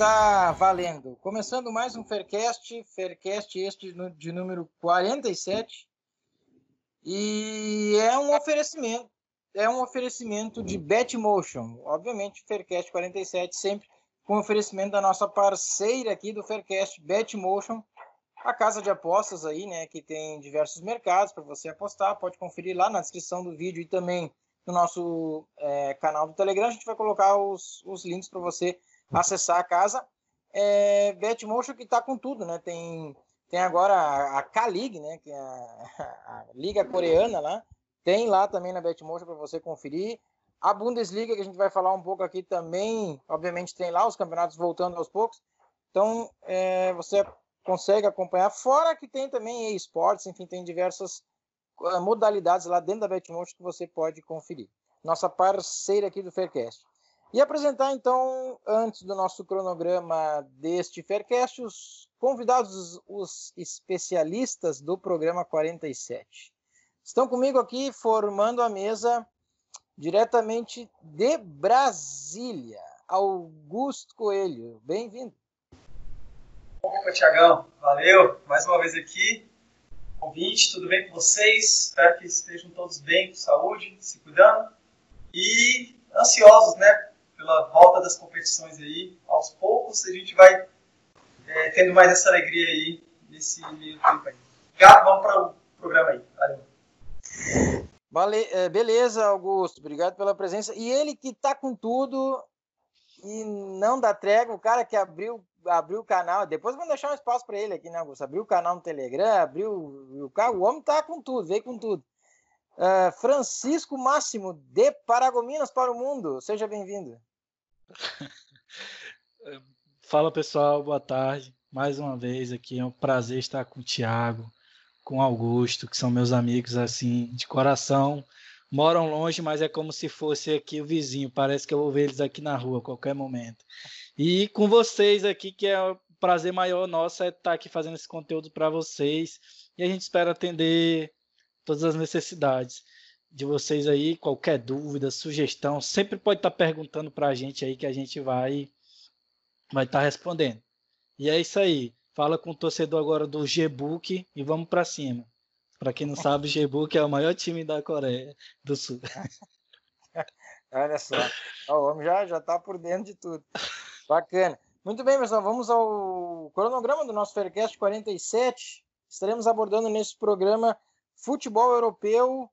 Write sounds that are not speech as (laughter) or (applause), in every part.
está valendo. Começando mais um Faircast, Faircast este de número 47. E é um oferecimento, é um oferecimento de Betmotion. Obviamente, Faircast 47 sempre com oferecimento da nossa parceira aqui do Faircast, Betmotion, a casa de apostas aí, né, que tem diversos mercados para você apostar. Pode conferir lá na descrição do vídeo e também no nosso é, canal do Telegram. A gente vai colocar os, os links para você acessar a casa. É, Betmotion que está com tudo, né? Tem, tem agora a, K-League, né? Que é a, a, liga coreana lá. Tem lá também na Betmotion para você conferir. A Bundesliga, que a gente vai falar um pouco aqui também, obviamente tem lá os campeonatos voltando aos poucos. Então, é, você consegue acompanhar. Fora que tem também esportes, enfim, tem diversas uh, modalidades lá dentro da Betmotion que você pode conferir. Nossa parceira aqui do Faircast. E apresentar então, antes do nosso cronograma deste Faircast, os convidados, os especialistas do programa 47. Estão comigo aqui formando a mesa diretamente de Brasília, Augusto Coelho. Bem-vindo. Opa, Tiagão, valeu mais uma vez aqui. Convite, tudo bem com vocês? Espero que estejam todos bem, com saúde, se cuidando e ansiosos, né, pela volta das competições aí. Aos poucos a gente vai é, tendo mais essa alegria aí nesse meio tempo aí. Obrigado, vamos para o programa aí. Valeu. Vale, é, beleza, Augusto. Obrigado pela presença. E ele que tá com tudo e não dá trégua, o cara que abriu abriu o canal, depois vamos deixar um espaço para ele aqui, né, Augusto? Abriu o canal no Telegram, abriu o carro, o homem tá com tudo, veio com tudo. Uh, Francisco Máximo, de Paragominas para o Mundo, seja bem-vindo. (laughs) Fala pessoal, boa tarde. Mais uma vez aqui é um prazer estar com o Thiago, com o Augusto, que são meus amigos assim de coração. Moram longe, mas é como se fosse aqui o vizinho. Parece que eu vou ver eles aqui na rua a qualquer momento. E com vocês aqui, que é o prazer maior nosso é estar aqui fazendo esse conteúdo para vocês. E a gente espera atender todas as necessidades de vocês aí, qualquer dúvida, sugestão, sempre pode estar tá perguntando para a gente aí que a gente vai vai estar tá respondendo. E é isso aí. Fala com o torcedor agora do G-Book e vamos para cima. Para quem não sabe, o G-Book é o maior time da Coreia do Sul. (laughs) Olha só, o homem já já está por dentro de tudo. Bacana. Muito bem, pessoal, vamos ao cronograma do nosso Faircast 47. Estaremos abordando nesse programa futebol europeu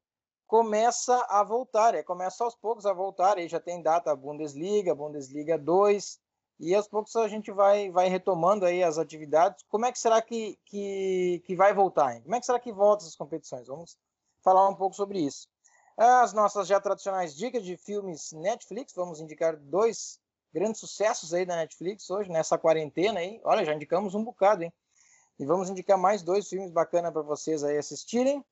começa a voltar, é, começa aos poucos a voltar, aí já tem data Bundesliga, Bundesliga 2, e aos poucos a gente vai, vai retomando aí as atividades. Como é que será que, que, que vai voltar? Hein? Como é que será que volta essas competições? Vamos falar um pouco sobre isso. As nossas já tradicionais dicas de filmes Netflix, vamos indicar dois grandes sucessos aí da Netflix hoje, nessa quarentena aí. Olha, já indicamos um bocado, hein? E vamos indicar mais dois filmes bacanas para vocês aí assistirem.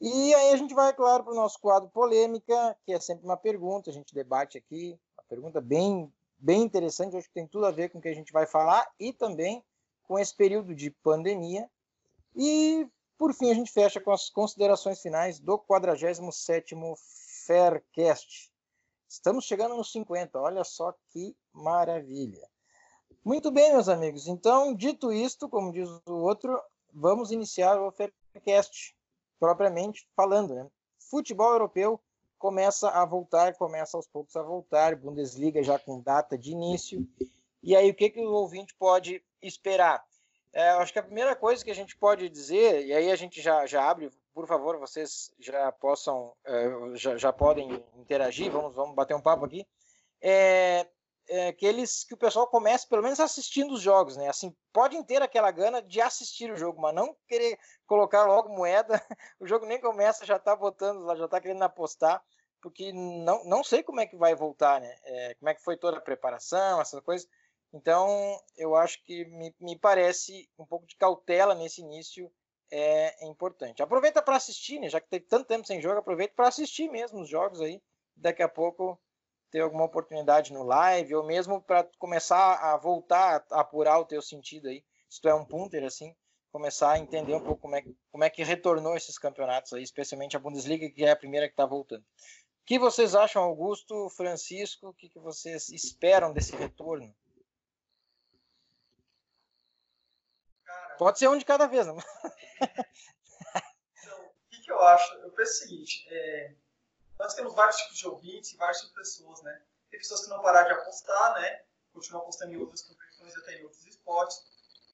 E aí a gente vai, claro, para o nosso quadro polêmica, que é sempre uma pergunta, a gente debate aqui, uma pergunta bem, bem interessante, acho que tem tudo a ver com o que a gente vai falar e também com esse período de pandemia. E, por fim, a gente fecha com as considerações finais do 47º Faircast. Estamos chegando nos 50, olha só que maravilha. Muito bem, meus amigos. Então, dito isto, como diz o outro, vamos iniciar o Faircast propriamente falando, né? Futebol europeu começa a voltar, começa aos poucos a voltar, Bundesliga já com data de início. E aí, o que, que o ouvinte pode esperar? É, acho que a primeira coisa que a gente pode dizer, e aí a gente já, já abre, por favor, vocês já possam, é, já, já podem interagir, vamos, vamos bater um papo aqui. É, é, que eles que o pessoal comece pelo menos assistindo os jogos, né? Assim, podem ter aquela gana de assistir o jogo, mas não querer colocar logo moeda. (laughs) O jogo nem começa, já tá botando, já tá querendo apostar, porque não, não sei como é que vai voltar, né? É, como é que foi toda a preparação, essas coisas. Então, eu acho que me, me parece um pouco de cautela nesse início é, é importante. Aproveita para assistir, né? Já que teve tanto tempo sem jogo, aproveita para assistir mesmo os jogos aí. Daqui a pouco ter alguma oportunidade no live, ou mesmo para começar a voltar a apurar o teu sentido aí, se tu é um punter, assim, começar a entender um pouco como é, como é que retornou esses campeonatos aí, especialmente a Bundesliga, que é a primeira que está voltando. O que vocês acham, Augusto, Francisco? O que, que vocês esperam desse retorno? Cara, Pode ser um de cada vez, não? Né? (laughs) então, o que, que eu acho? Eu penso o seguinte, é, nós temos vários tipos de ouvintes e vários tipos de pessoas, né? Tem pessoas que não pararam de apostar, né? Continuam apostando em outras competições, até em outros esportes.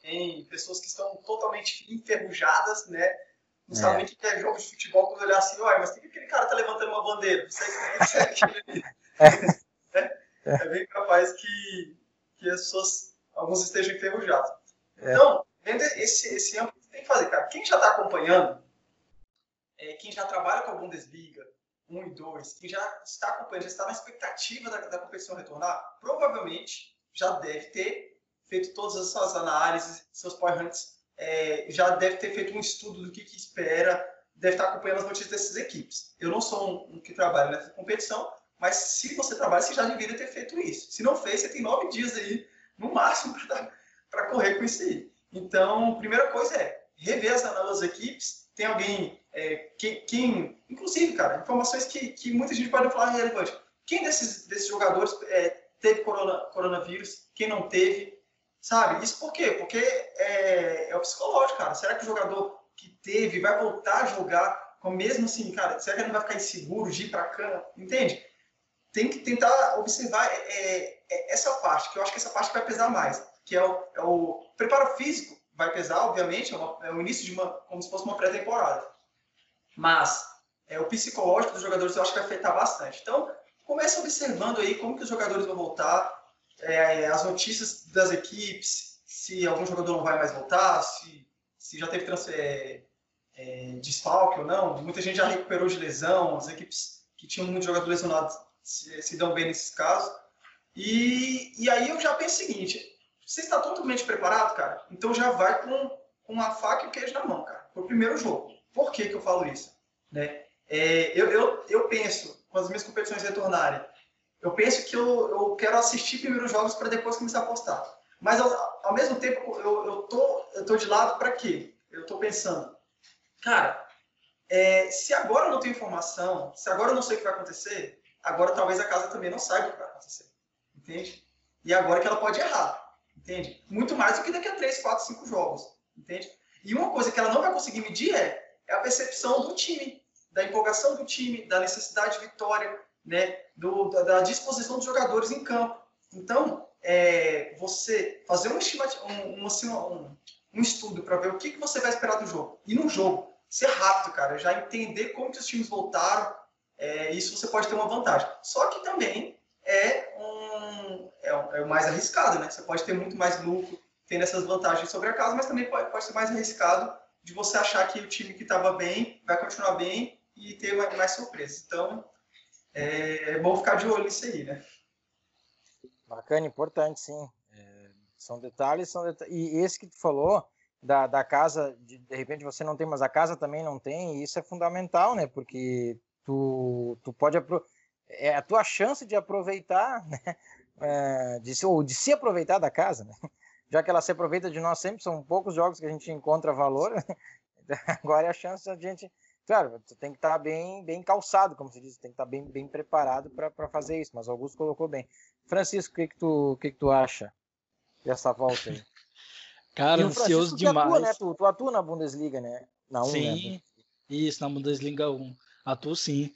Tem pessoas que estão totalmente enferrujadas, né? Não é. que é jogo de futebol quando olhar assim, olha, mas tem que aquele cara tá levantando uma bandeira? Não sei o que (laughs) é, é. é bem capaz que, que as pessoas, alguns estejam enferrujados. É. Então, vendo esse, esse âmbito, tem que fazer, cara. Quem já está acompanhando, é, quem já trabalha com a Bundesliga, 1 e 2, quem já está acompanhando, já está na expectativa da, da competição retornar, provavelmente já deve ter feito todas as suas análises, seus power hunts, é, já deve ter feito um estudo do que, que, espera, deve estar acompanhando as notícias dessas equipes. Eu não sou um, um que trabalha nessa competição, mas se você trabalha, você já deveria ter feito isso. Se não fez, você tem nove dias aí, no máximo, (laughs) para correr com isso aí. Então, primeira coisa é rever as, as equipes. Tem alguém, é, quem, quem, inclusive, cara, informações que, que muita gente pode falar relevante. Quem desses, desses jogadores é, teve corona, coronavírus? Quem não teve? Sabe? Isso por quê? Porque é, é o psicológico, cara. Será que o jogador que teve vai voltar a jogar com mesmo assim, cara? Será que ele não vai ficar inseguro de ir para cama? Entende? Tem que tentar observar é, é, essa parte, que eu acho que essa parte vai pesar mais, que é o, é o preparo físico vai pesar, obviamente, é, é o início de uma, como se fosse uma pré-temporada. Mas é, o psicológico dos jogadores eu acho que vai afetar bastante. Então, comece observando aí como que os jogadores vão voltar, é, as notícias das equipes, se algum jogador não vai mais voltar, se, se já teve transfer, é, é, desfalque ou não. Muita gente já recuperou de lesão, as equipes que tinham muito jogador lesionado se, se dão bem nesses casos. E, e aí eu já penso o seguinte, você está totalmente preparado, cara? Então já vai com, com a faca e o queijo na mão, cara, pro primeiro jogo. Por que que eu falo isso? Né? É, eu, eu, eu penso, com as minhas competições retornarem, eu penso que eu, eu quero assistir primeiros jogos para depois começar a apostar. Mas ao, ao mesmo tempo, eu, eu, tô, eu tô de lado para quê? Eu tô pensando, cara, é, se agora eu não tenho informação, se agora eu não sei o que vai acontecer, agora talvez a casa também não saiba o que vai acontecer. Entende? E agora que ela pode errar. Entende? Muito mais do que daqui a 3, 4, 5 jogos. Entende? E uma coisa que ela não vai conseguir medir é, é a percepção do time, da empolgação do time, da necessidade de vitória, né? Do, da, da disposição dos jogadores em campo. Então, é, você fazer um, assim, um, um estudo para ver o que, que você vai esperar do jogo. E no jogo, ser rápido, cara, já entender como que os times voltaram, é, isso você pode ter uma vantagem. Só que também é um, é, é mais arriscado, né? Você pode ter muito mais lucro tendo essas vantagens sobre a casa, mas também pode, pode ser mais arriscado de você achar que o time que estava bem vai continuar bem e ter mais, mais surpresas. Então, é, é, bom ficar de olho nisso aí, né? Bacana, importante, sim. É, são detalhes, são. E esse que tu falou, da, da casa, de, de repente você não tem, mas a casa também não tem, e isso é fundamental, né? Porque tu, tu pode é a tua chance de aproveitar, né? (laughs) É, de, ou de se aproveitar da casa, né? Já que ela se aproveita de nós sempre, são poucos jogos que a gente encontra valor, (laughs) agora é a chance da gente, claro, tu tem que estar bem, bem calçado, como se diz, tem que estar bem, bem preparado para fazer isso, mas o Augusto colocou bem. Francisco, o que que tu, que que tu acha dessa volta aí? (laughs) Cara, ansioso demais. Atua, né? tu, tu atua na Bundesliga, né? Na 1, sim, né? isso, na Bundesliga 1. Atuo sim.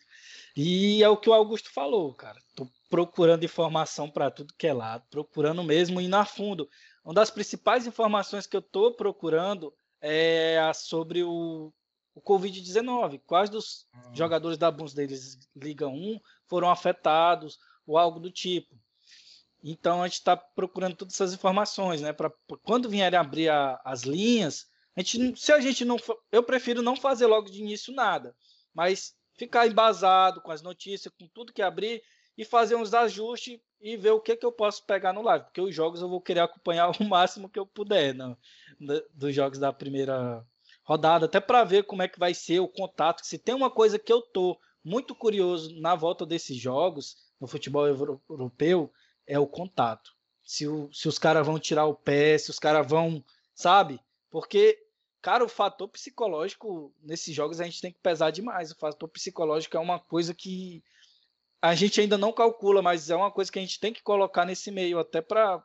E é o que o Augusto falou, cara. Tô procurando informação para tudo que é lado, procurando mesmo ir na fundo. Uma das principais informações que eu tô procurando é sobre o, o Covid-19. Quais dos hum. jogadores da Bundesliga 1 foram afetados ou algo do tipo. Então a gente está procurando todas essas informações, né? Para quando vierem abrir a, as linhas, a gente, se a gente não, eu prefiro não fazer logo de início nada, mas ficar embasado com as notícias, com tudo que abrir e fazer uns ajustes e ver o que, que eu posso pegar no live, porque os jogos eu vou querer acompanhar (laughs) o máximo que eu puder não, dos jogos da primeira rodada, até para ver como é que vai ser o contato. Se tem uma coisa que eu tô muito curioso na volta desses jogos no futebol europeu é o contato. Se, o, se os caras vão tirar o pé, se os caras vão, sabe? Porque Cara, o fator psicológico nesses jogos a gente tem que pesar demais. O fator psicológico é uma coisa que a gente ainda não calcula, mas é uma coisa que a gente tem que colocar nesse meio, até para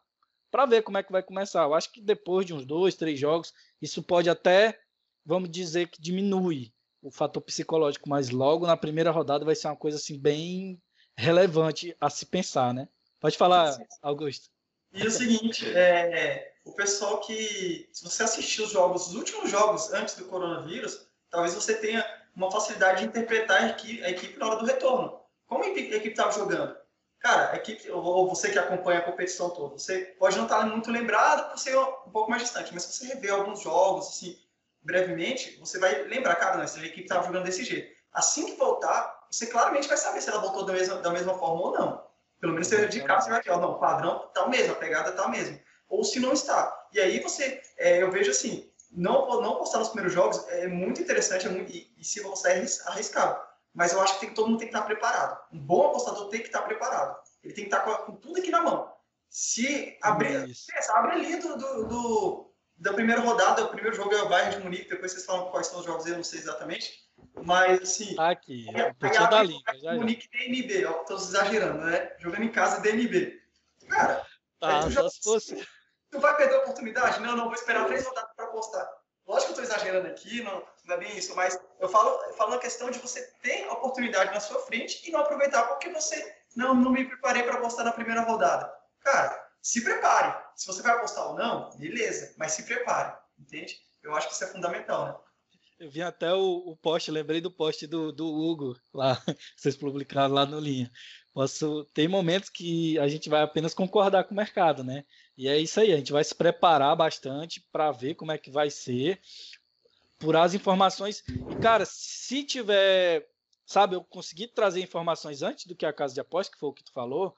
para ver como é que vai começar. Eu acho que depois de uns dois, três jogos, isso pode até, vamos dizer que diminui o fator psicológico, mas logo na primeira rodada vai ser uma coisa assim bem relevante a se pensar, né? Pode falar, Augusto. E o seguinte, é, o pessoal que, se você assistir os jogos, os últimos jogos antes do coronavírus, talvez você tenha uma facilidade de interpretar a equipe, a equipe na hora do retorno. Como a equipe estava jogando? Cara, a equipe, ou você que acompanha a competição toda, você pode não estar muito lembrado por ser um pouco mais distante, mas se você rever alguns jogos, assim, brevemente, você vai lembrar, cara, não, essa equipe estava jogando desse jeito. Assim que voltar, você claramente vai saber se ela voltou da mesma, da mesma forma ou não. Pelo menos você de casa você vai ver, ó, não, o padrão tá o mesmo, a pegada tá o mesmo. Ou se não está. E aí você, é, eu vejo assim, não, não postar nos primeiros jogos é muito interessante, é muito, e, e se você arriscado. Mas eu acho que tem, todo mundo tem que estar preparado. Um bom apostador tem que estar preparado. Ele tem que estar com, com tudo aqui na mão. Se abrir, pensa, abre ali do, do, do, da primeira rodada, o primeiro jogo é o Bayern de Munique, depois vocês falam quais são os jogos, eu não sei exatamente. Mas, assim. Tá aqui, aí, da liga. Já, Munique DNB, ó, tô exagerando, né? Jogando em casa DNB. Cara, tá, tu, já, fosse... tu vai perder a oportunidade? Não, não, vou esperar três rodadas para apostar. Lógico que eu tô exagerando aqui, não, não é bem isso, mas eu falo, eu falo na questão de você ter a oportunidade na sua frente e não aproveitar porque você não, não me preparei para apostar na primeira rodada. Cara, se prepare. Se você vai apostar ou não, beleza, mas se prepare, entende? Eu acho que isso é fundamental, né? Eu vi até o, o post, lembrei do post do, do Hugo lá, (laughs) vocês publicaram lá no Linha. Posso, tem momentos que a gente vai apenas concordar com o mercado, né? E é isso aí, a gente vai se preparar bastante para ver como é que vai ser, por as informações. E, cara, se tiver, sabe, eu conseguir trazer informações antes do que a casa de aposta, que foi o que tu falou,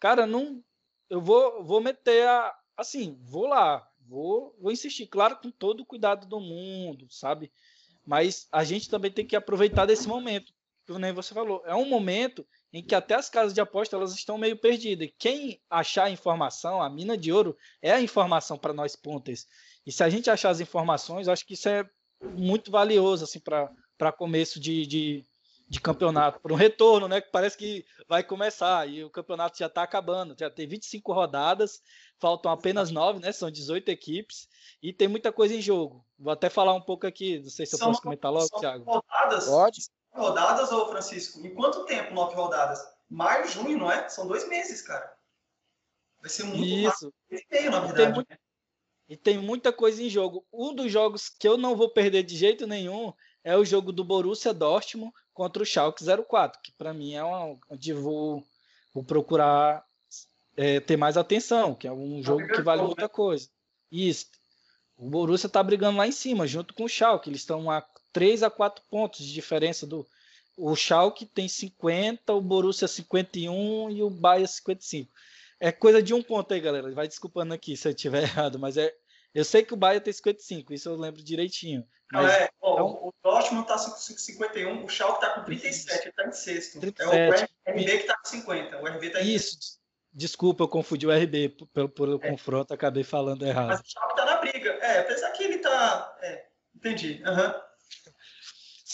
cara, não. Eu vou, vou meter a. Assim, vou lá, vou, vou insistir, claro, com todo o cuidado do mundo, sabe? Mas a gente também tem que aproveitar desse momento, que nem você falou. É um momento em que até as casas de aposta elas estão meio perdidas. Quem achar a informação, a mina de ouro, é a informação para nós pontas. E se a gente achar as informações, acho que isso é muito valioso assim, para começo de, de, de campeonato, para um retorno, né? Que parece que vai começar e o campeonato já está acabando, já tem 25 rodadas, faltam apenas 9, né? São 18 equipes e tem muita coisa em jogo. Vou até falar um pouco aqui, não sei se eu são, posso comentar logo, Thiago. Rodadas? Pode. Rodadas, ô Francisco? Em quanto tempo nove rodadas? Maio, junho, não é? São dois meses, cara. Vai ser muito Isso. Meio, na verdade. E tem, muito, e tem muita coisa em jogo. Um dos jogos que eu não vou perder de jeito nenhum é o jogo do Borussia Dortmund contra o Schalke 04, que para mim é um onde vou, vou procurar é, ter mais atenção, que é um jogo que vale muita né? coisa. Isso. O Borussia está brigando lá em cima, junto com o Schalke. Eles estão a 3 a 4 pontos de diferença do. O Schalke tem 50, o Borussia 51 e o Bahia 55. É coisa de um ponto aí, galera. Vai desculpando aqui se eu estiver (laughs) errado, mas é. Eu sei que o Bahia tem 55, isso eu lembro direitinho. Mas é, ó, um... O Dortmund tá com 51, o Schalke tá com 37, ele tá em sexto. 37. É o RB que tá com 50. O RB tá em Isso. Desculpa, eu confundi o RB pelo, pelo é. confronto, acabei falando errado. Mas o Schalke tá na briga. É, apesar que ele tá. É, entendi. Uhum.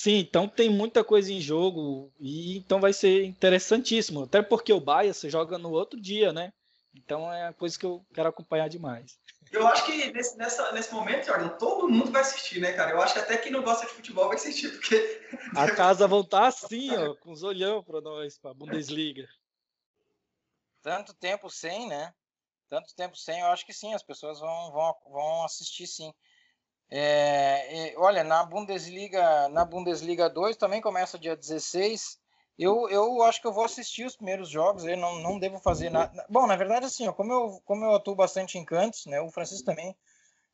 Sim, então tem muita coisa em jogo e então vai ser interessantíssimo. Até porque o Bahia você joga no outro dia, né? Então é a coisa que eu quero acompanhar demais. Eu acho que nesse, nessa, nesse momento, Jordan, todo mundo vai assistir, né, cara? Eu acho que até quem não gosta de futebol vai assistir, porque. (laughs) A casa vão estar assim, ó, com os olhão para nós, para a Bundesliga. Tanto tempo sem, né? Tanto tempo sem, eu acho que sim, as pessoas vão, vão, vão assistir sim. É, olha, na Bundesliga, na Bundesliga 2 também começa dia 16. Eu, eu acho que eu vou assistir os primeiros jogos, eu não, não devo fazer nada. Bom, na verdade, assim, ó, como, eu, como eu atuo bastante em cantos, né? O Francisco também,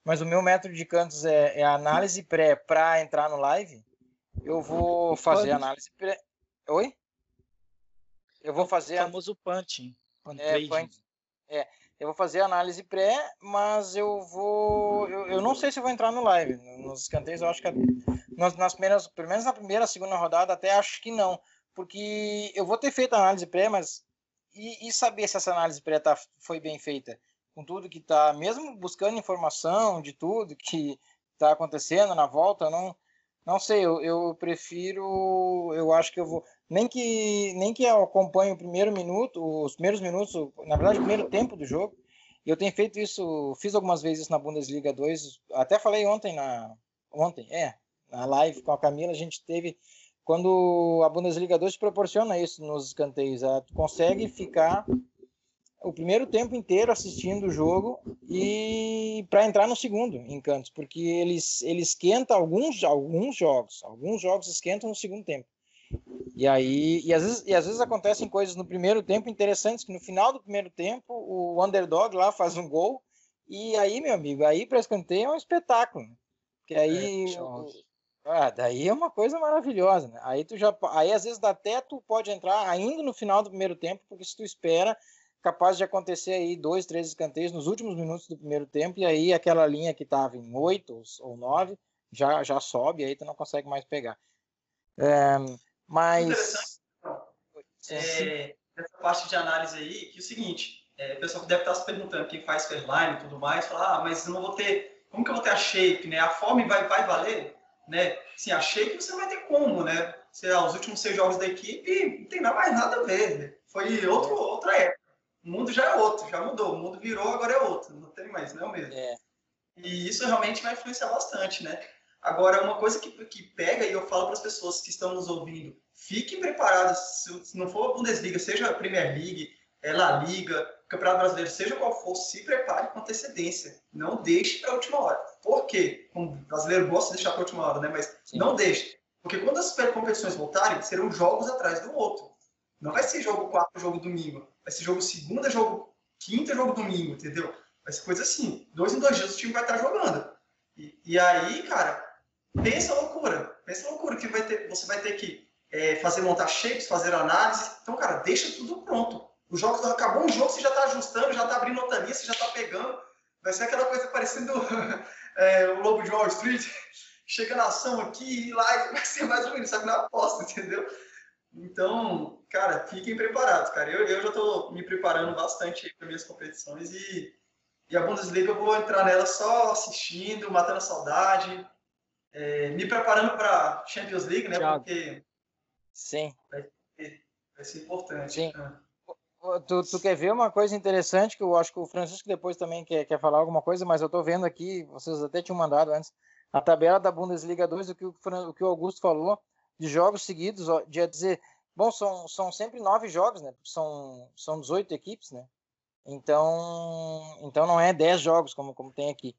mas o meu método de cantos é, é análise pré para entrar no live. Eu vou fazer análise pré. Oi? Eu vou fazer. O famoso punching. É, punch, é, eu vou fazer análise pré, mas eu vou. Eu, eu, não sei se vou entrar no live. Nos escanteios, eu acho que nas, nas primeiras, pelo menos na primeira, segunda rodada, até acho que não. Porque eu vou ter feito a análise pré, mas. E, e saber se essa análise pré tá, foi bem feita? Com tudo que tá. Mesmo buscando informação de tudo que tá acontecendo na volta, não. Não sei, eu, eu prefiro. Eu acho que eu vou nem que nem que eu acompanhe o primeiro minuto, os primeiros minutos, na verdade, o primeiro tempo do jogo, eu tenho feito isso, fiz algumas vezes na Bundesliga 2, até falei ontem na ontem, é, na live com a Camila, a gente teve quando a Bundesliga 2 proporciona isso nos escanteios, ela consegue ficar o primeiro tempo inteiro assistindo o jogo e para entrar no segundo em cantos, porque eles ele esquenta alguns alguns jogos, alguns jogos esquentam no segundo tempo. E aí e às vezes e às vezes acontecem coisas no primeiro tempo interessantes que no final do primeiro tempo o underdog lá faz um gol e aí meu amigo, aí para escanteio é um espetáculo. Que aí é, ah, daí é uma coisa maravilhosa, né? Aí tu já, aí às vezes até tu pode entrar ainda no final do primeiro tempo, porque se tu espera, capaz de acontecer aí dois, três escanteios nos últimos minutos do primeiro tempo, e aí aquela linha que estava em oito ou nove já, já sobe, aí tu não consegue mais pegar. É, mas. É, essa parte de análise aí, que é o seguinte, é, o pessoal deve estar se perguntando quem faz Fairline e tudo mais, fala, ah, mas eu não vou ter. Como que eu vou ter a shape, né? A forma vai, vai valer? né? Sim, achei que você não vai ter como, né? Sei lá, os últimos seis jogos da equipe não tem mais nada a ver. Né? Foi outro, outra época. O mundo já é outro, já mudou. O mundo virou, agora é outro. Não tem mais, não é o mesmo. É. E isso realmente vai influenciar bastante, né? Agora, uma coisa que, que pega, e eu falo para as pessoas que estão nos ouvindo, fiquem preparados. Se não for a Bundesliga, seja a Premier League, é La Liga, Campeonato Brasileiro, seja qual for, se prepare com antecedência. Não deixe para a última hora. Por quê? Como o brasileiro gosta de deixar para a última hora, né? Mas Sim. não deixe. Porque quando as competições voltarem, serão jogos atrás do outro. Não vai ser jogo 4, jogo domingo. Vai ser jogo segunda, jogo quinta, jogo domingo, entendeu? Vai ser coisa assim. Dois em dois dias o time vai estar jogando. E, e aí, cara, pensa loucura. Pensa loucura que vai ter, você vai ter que é, fazer montar shapes, fazer análise. Então, cara, deixa tudo pronto. Os jogos acabou um jogo, você já está ajustando, já está abrindo outra linha, você já está pegando. Vai ser aquela coisa parecendo (laughs) é, o Lobo de Wall Street. Chega na ação aqui e lá, vai ser mais ou menos, sabe, na aposta, entendeu? Então, cara, fiquem preparados, cara. Eu, eu já estou me preparando bastante para minhas competições e, e a Bundesliga eu vou entrar nela só assistindo, matando a saudade, é, me preparando para Champions League, né? Thiago. Porque sim, vai, vai ser importante. Sim. Ah. Tu, tu, quer ver uma coisa interessante que eu acho que o Francisco depois também quer, quer falar alguma coisa, mas eu estou vendo aqui, vocês até tinham mandado antes, a tabela da Bundesliga 2, o que o, o, que o Augusto falou, de jogos seguidos, de dizer, bom, são, são sempre nove jogos, né? São, são 18 equipes, né? Então, então não é 10 jogos como, como tem aqui,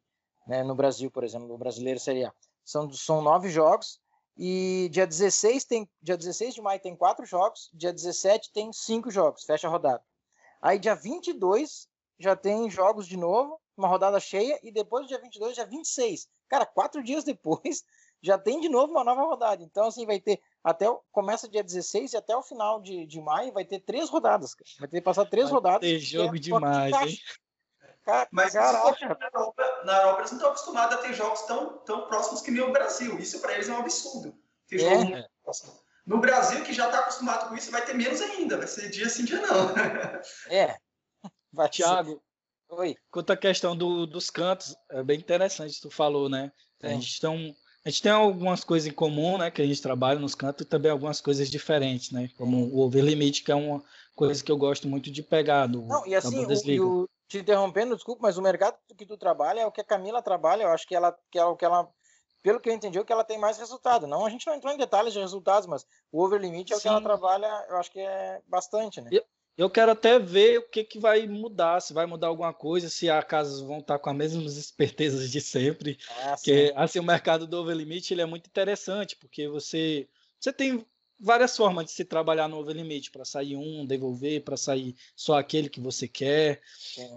né? No Brasil, por exemplo, no brasileiro seria. São, são nove jogos, e dia 16 tem dia 16 de maio tem quatro jogos, dia 17 tem cinco jogos, fecha a rodada. Aí dia 22 já tem jogos de novo, uma rodada cheia e depois do dia 22 já 26. Cara, quatro dias depois (laughs) já tem de novo uma nova rodada. Então assim vai ter até começa dia 16 e até o final de, de maio vai ter três rodadas. Cara. Vai ter que passar três vai rodadas. Ter jogo é demais, hein? Mas caraca. Na Europa, na Europa eles não estão acostumados a ter jogos tão, tão próximos que nem o Brasil. Isso para eles é um absurdo. Ter é. No Brasil, que já está acostumado com isso, vai ter menos ainda. Vai ser dia sim, dia não. (laughs) é. Vai Tiago, Oi. Quanto à questão do, dos cantos, é bem interessante, tu falou, né? A gente, tão, a gente tem algumas coisas em comum, né? Que a gente trabalha nos cantos e também algumas coisas diferentes, né? Como o over limit, que é uma coisa que eu gosto muito de pegar do, Não, e assim, o, o, te interrompendo, desculpa, mas o mercado que tu trabalha é o que a Camila trabalha, eu acho que ela que é o que ela pelo que eu entendi, é o que ela tem mais resultado. Não, a gente não entrou em detalhes de resultados, mas o over limit é Sim. o que ela trabalha, eu acho que é bastante, né? Eu, eu quero até ver o que, que vai mudar, se vai mudar alguma coisa, se as casas vão estar com as mesmas (laughs) espertezas de sempre. Ah, porque assim, o mercado do over limit ele é muito interessante, porque você, você tem várias formas de se trabalhar no overlimit, para sair um, devolver, para sair só aquele que você quer.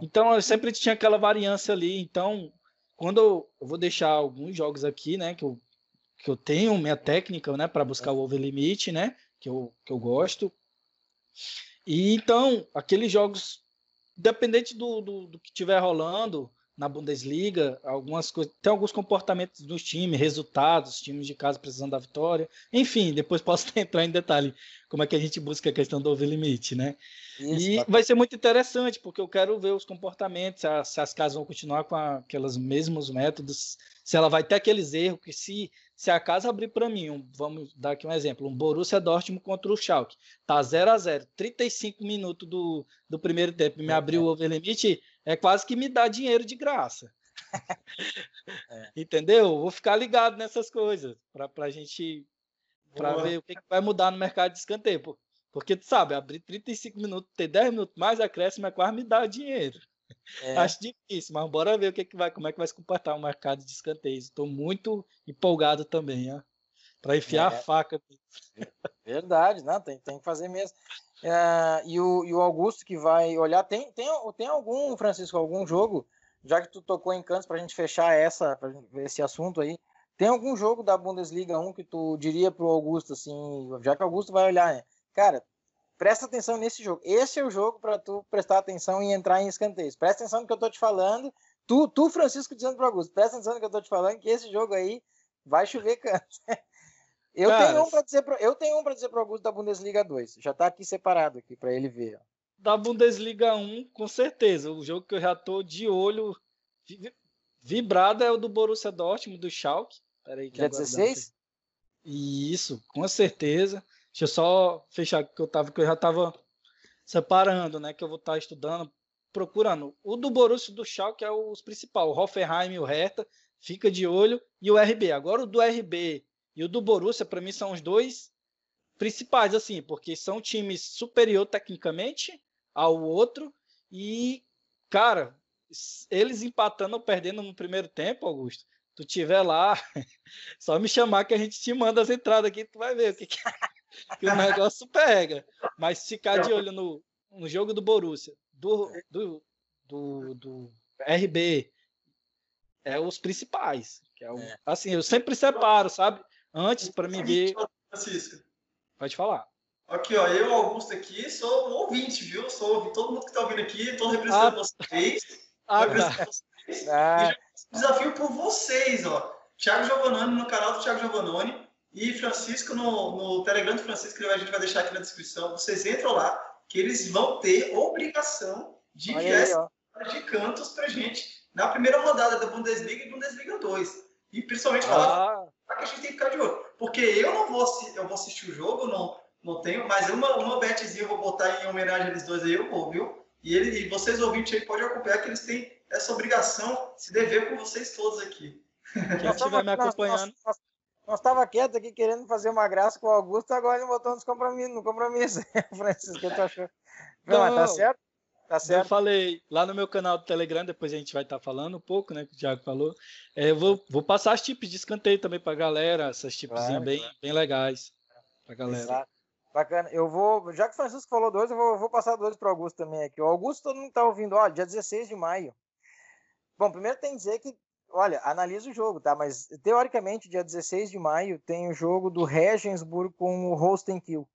Então, eu sempre tinha aquela variância ali. Então, quando eu, eu, vou deixar alguns jogos aqui, né, que eu, que eu tenho minha técnica, né, para buscar o overlimit, né, que eu, que eu gosto. E então, aqueles jogos, dependente do, do, do que estiver rolando, na Bundesliga, algumas coisas, tem alguns comportamentos dos times, resultados, times de casa precisando da vitória. Enfim, depois (laughs) posso entrar em detalhe como é que a gente busca a questão do over-limite, né? Isso, e tá. vai ser muito interessante, porque eu quero ver os comportamentos, se, as casas vão continuar com aqueles mesmos métodos, se ela vai ter aqueles erros, que se, se a casa abrir para mim, um, vamos dar aqui um exemplo, um Borussia Dortmund contra o Schalke, tá 0 a 0 35 minutos do, do primeiro tempo, me é, abriu é. o over-limite, é quase que me dá dinheiro de graça. (laughs) é. Entendeu? Vou ficar ligado nessas coisas para a gente para ver o que, que, vai mudar no mercado de escanteio. Porque tu sabe, abrir 35 minutos, ter 10 minutos mais acréscimo é quase me dá dinheiro. É. Acho difícil, mas bora ver o que, que vai, como é que vai se comportar o mercado de escanteios. Estou muito empolgado também, para enfiar é. a faca. Verdade, não, tem, tem que fazer mesmo. É, e, o, e o Augusto que vai olhar, tem, tem, tem algum, Francisco, algum jogo, já que tu tocou em cantos para a gente fechar essa, esse assunto aí, tem algum jogo da Bundesliga 1 que tu diria pro Augusto, assim, já que o Augusto vai olhar, né? Cara, presta atenção nesse jogo. Esse é o jogo para tu prestar atenção e entrar em escanteios. Presta atenção no que eu tô te falando. Tu, tu Francisco, dizendo pro Augusto, presta atenção no que eu tô te falando, que esse jogo aí vai chover (laughs) canto. Eu Cara, tenho um para dizer pro, eu tenho um para dizer pro Augusto da Bundesliga 2. Já tá aqui separado aqui para ele ver. Ó. Da Bundesliga 1, com certeza. O jogo que eu já tô de olho vibrado é o do Borussia Dortmund, do Schalke. Peraí, Dia 16? Isso, com certeza. Deixa eu só fechar que eu tava, que eu já tava separando, né? Que eu vou estar tá estudando, procurando. O do Borussia do Schalke é os principais, o Hoffenheim e o Hertha, fica de olho, e o RB. Agora o do RB e o do Borussia, para mim, são os dois principais, assim, porque são times superior tecnicamente ao outro, e, cara, eles empatando ou perdendo no primeiro tempo, Augusto, tu tiver lá, (laughs) só me chamar que a gente te manda as entradas aqui, tu vai ver o que, que, (laughs) que o negócio pega. Mas ficar de olho no, no jogo do Borussia, do, do, do, do RB, é os principais. Que é o, é. Assim, eu sempre separo, sabe? Antes para me ver. Francisco. Pode falar. Aqui, ó, eu, Augusto, aqui, sou um ouvinte, viu? Sou todo mundo que está ouvindo aqui, estou representando ah, vocês. Ah, tá. vocês. Ah. desafio por vocês, ó. Thiago Giovannoni no canal do Thiago Giovannoni e Francisco no, no Telegram do Francisco, que a gente vai deixar aqui na descrição. Vocês entram lá, que eles vão ter obrigação de enviar de cantos pra gente na primeira rodada da Bundesliga e Bundesliga 2. E principalmente falar ah. A gente tem que ficar de olho. Porque eu não vou, eu vou assistir o jogo, não, não tenho, mas uma, uma betzinha eu vou botar em homenagem a eles dois aí, eu vou, viu? E, ele, e vocês ouvintes aí podem acompanhar que eles têm essa obrigação, se dever com vocês todos aqui. Quem estiver me acompanhando. Nós, estava quieto aqui querendo fazer uma graça com o Augusto, agora ele botou nos compromisso, no compromisso. (laughs) Francisco, o que tu achou? Não, tá certo? Tá certo. Eu falei lá no meu canal do Telegram, depois a gente vai estar tá falando um pouco, né? Que o Thiago falou. É, eu vou, vou passar as tipos de escanteio também para a galera, essas tipos claro, bem, claro. bem legais para galera. Exato. Bacana. Eu vou, já que o Francisco falou dois, eu vou, vou passar dois para o Augusto também aqui. O Augusto, todo mundo está ouvindo, olha, dia 16 de maio. Bom, primeiro tem que dizer que, olha, analisa o jogo, tá? Mas teoricamente, dia 16 de maio tem o jogo do Regensburg com o Holstenkiel.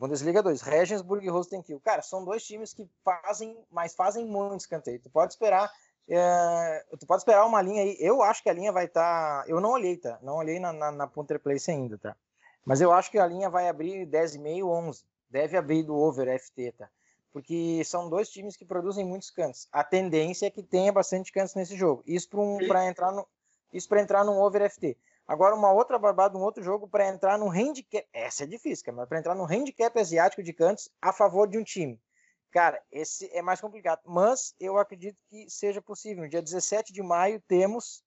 Bundesliga 2, Regensburg e Holstenkiel. Cara, são dois times que fazem, mas fazem muito escanteio. Tu pode esperar, é, tu pode esperar uma linha aí. Eu acho que a linha vai estar. Tá, eu não olhei, tá? Não olhei na, na, na Punter Place ainda, tá? Mas eu acho que a linha vai abrir 10,5, 11. Deve abrir do over FT, tá? Porque são dois times que produzem muitos cantos. A tendência é que tenha bastante cantos nesse jogo. Isso para um, entrar no isso para entrar no over FT. Agora, uma outra barbada, um outro jogo para entrar no handicap. Essa é difícil, mas para entrar no handicap asiático de cantos a favor de um time. Cara, esse é mais complicado. Mas eu acredito que seja possível. No dia 17 de maio temos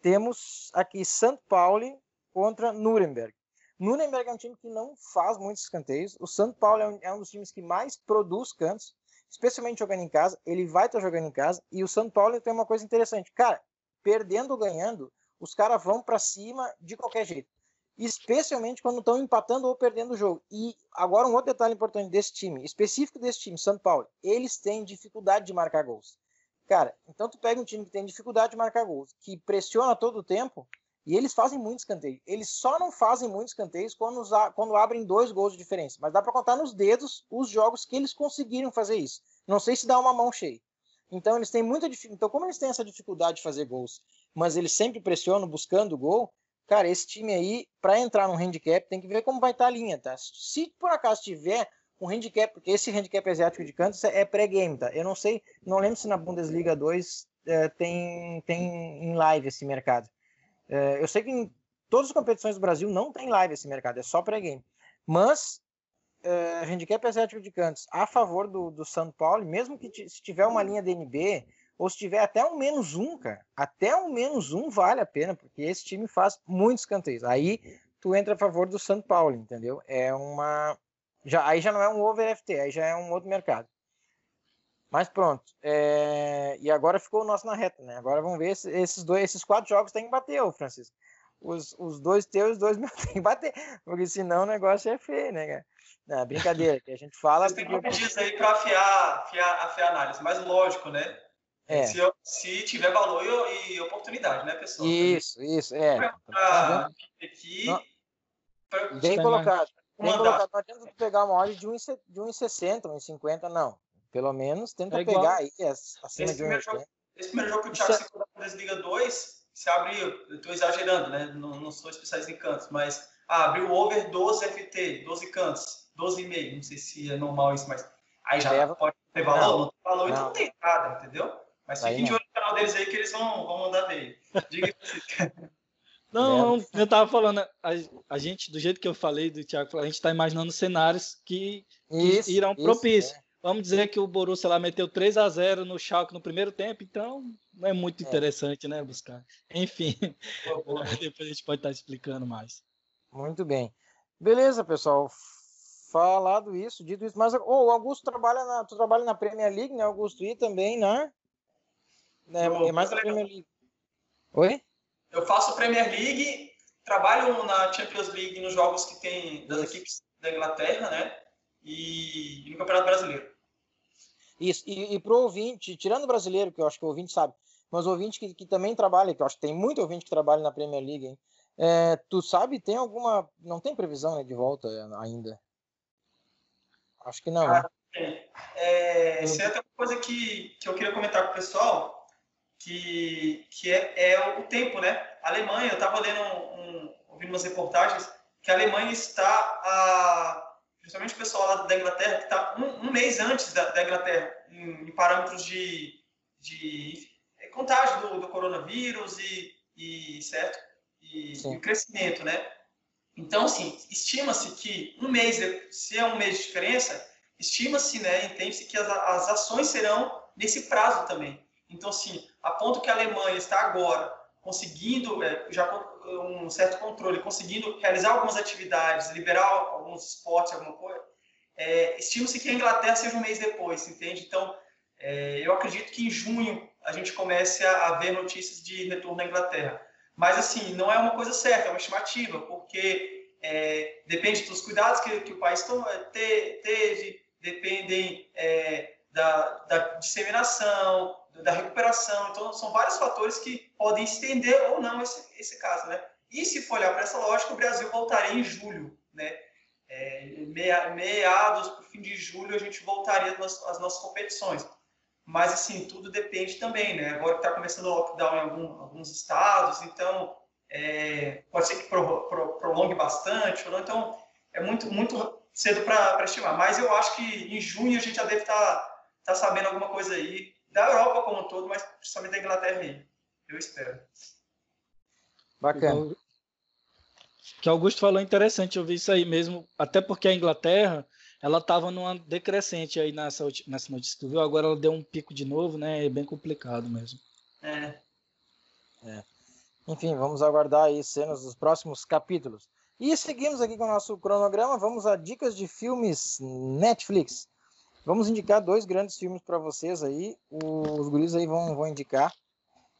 temos aqui São Paulo contra Nuremberg. Nuremberg é um time que não faz muitos escanteios. O São Paulo é um, é um dos times que mais produz cantos, especialmente jogando em casa. Ele vai estar jogando em casa. E o São Paulo tem uma coisa interessante. Cara, perdendo ou ganhando, os caras vão para cima de qualquer jeito. Especialmente quando estão empatando ou perdendo o jogo. E agora um outro detalhe importante desse time, específico desse time, São Paulo, eles têm dificuldade de marcar gols. Cara, então tu pega um time que tem dificuldade de marcar gols, que pressiona todo o tempo, e eles fazem muitos escanteios. Eles só não fazem muitos escanteios quando, quando abrem dois gols de diferença. Mas dá para contar nos dedos os jogos que eles conseguiram fazer isso. Não sei se dá uma mão cheia. Então eles têm muita dificuldade. Então, como eles têm essa dificuldade de fazer gols, mas eles sempre pressionam buscando gol, cara, esse time aí, para entrar no handicap, tem que ver como vai estar tá a linha, tá? Se por acaso tiver um handicap, porque esse handicap asiático de cantos é pré-game, tá? Eu não sei, não lembro se na Bundesliga 2 é, tem, tem em live esse mercado. É, eu sei que em todas as competições do Brasil não tem live esse mercado, é só pré-game. Mas uh, handicap asiático de cantos a favor do, do São Paulo, mesmo que se tiver uma linha DNB, ou se tiver até um menos um, cara, até um menos um vale a pena, porque esse time faz muitos canteiros. Aí tu entra a favor do São Paulo, entendeu? É uma. Já, aí já não é um over FT, aí já é um outro mercado. Mas pronto. É... E agora ficou o nosso na reta, né? Agora vamos ver se esses dois, esses quatro jogos tem que bater, ô Francisco. Os, os dois teus os dois (laughs) meus tem que bater. Porque senão o negócio é feio, né, cara? Não, brincadeira, que a gente fala. Vocês têm porque... dias aí para afiar, afiar, afiar a análise, mas lógico, né? É. Se, se, tiver valor e, e, oportunidade, né, pessoal? Isso, isso, é. Pra, aqui, pra, bem colocado. Bem colocado. Não adianta pegar uma ordem de 1,60, 1,50, não. Pelo menos tenta é pegar aí acima esse de 1,80. Jogo, esse primeiro jogo que o Thiago é... citou da Bundesliga 2, se abre, eu estou exagerando, né? Não, não sou especialista em cantos, mas ah, abriu o over 12 FT, 12 cantos, 12,5. Não sei se é normal isso, mas aí já Leva... pode ter valor, não, não tem valor, então não. então não tem nada, entendeu? Mas fiquem de olho no canal deles aí que eles vão, vão mandar dele. Diga (laughs) Não, não, eu tava falando, a, a, gente, do jeito que eu falei do Thiago, a gente tá imaginando cenários que, isso, irão propícios. É. Vamos dizer que o Borussia lá meteu 3 a 0 no Schalke no primeiro tempo, então não é muito é. interessante, né, buscar. Enfim, (laughs) depois a gente pode estar explicando mais. Muito bem. Beleza, pessoal. Falado isso, dito isso, mas oh, o Augusto trabalha na, tu trabalha na Premier League, né, Augusto? E também, né? É, é mais a Premier League. Oi? Eu faço Premier League, trabalho na Champions League nos jogos que tem das equipes da Inglaterra, né? E, e no Campeonato Brasileiro. Isso, e, e para o ouvinte, tirando o brasileiro, que eu acho que o ouvinte sabe, mas o ouvinte que, que também trabalha, que eu acho que tem muito ouvinte que trabalha na Premier League, hein? É, tu sabe, tem alguma. Não tem previsão né, de volta ainda? Acho que não. Ah, né? é, é uma coisa que, que eu queria comentar com o pessoal que, que é, é, o tempo, né? A Alemanha, eu estava lendo, um, um, ouvindo umas reportagens, que a Alemanha está, a, principalmente o pessoal lá da Inglaterra, que está um, um, mês antes da, da Inglaterra, em, em, parâmetros de, de contágio do, do coronavírus e, e certo? E, e, o crescimento, né? Então, assim, estima-se que um mês, se é um mês de diferença, estima-se, né, entende-se que as, as ações serão nesse prazo também. Então, assim, a ponto que a Alemanha está agora conseguindo é, já um certo controle, conseguindo realizar algumas atividades, liberar alguns esportes, alguma coisa, é, estima-se que a Inglaterra seja um mês depois, entende? Então, é, eu acredito que em junho a gente comece a, a, ver notícias de retorno na Inglaterra. Mas, assim, não é uma coisa certa, é uma estimativa, porque é, depende dos cuidados que, que o país toma, te, teve, dependem é, da, da disseminação, da recuperação. Então, são vários fatores que podem estender ou não esse, esse caso, né? E se for olhar para essa lógica, o Brasil voltaria em julho, né? É, meados para o fim de julho a gente voltaria às nossas competições. Mas, assim, tudo depende também, né? Agora que está começando o lockdown em algum, alguns estados, então é, pode ser que pro, pro, prolongue bastante, ou não. Então, é muito, muito cedo para estimar. Mas eu acho que em junho a gente já deve estar tá, tá sabendo alguma coisa aí da Europa como um todo, mas principalmente da Inglaterra aí. Eu espero. Bacana. O que Augusto falou é interessante, eu vi isso aí mesmo, até porque a Inglaterra, ela estava numa decrescente aí nessa, nessa notícia que viu, agora ela deu um pico de novo, né? É bem complicado mesmo. É. é. Enfim, vamos aguardar aí cenas dos próximos capítulos. E seguimos aqui com o nosso cronograma, vamos a dicas de filmes Netflix. Vamos indicar dois grandes filmes para vocês aí. Os guris aí vão, vão indicar.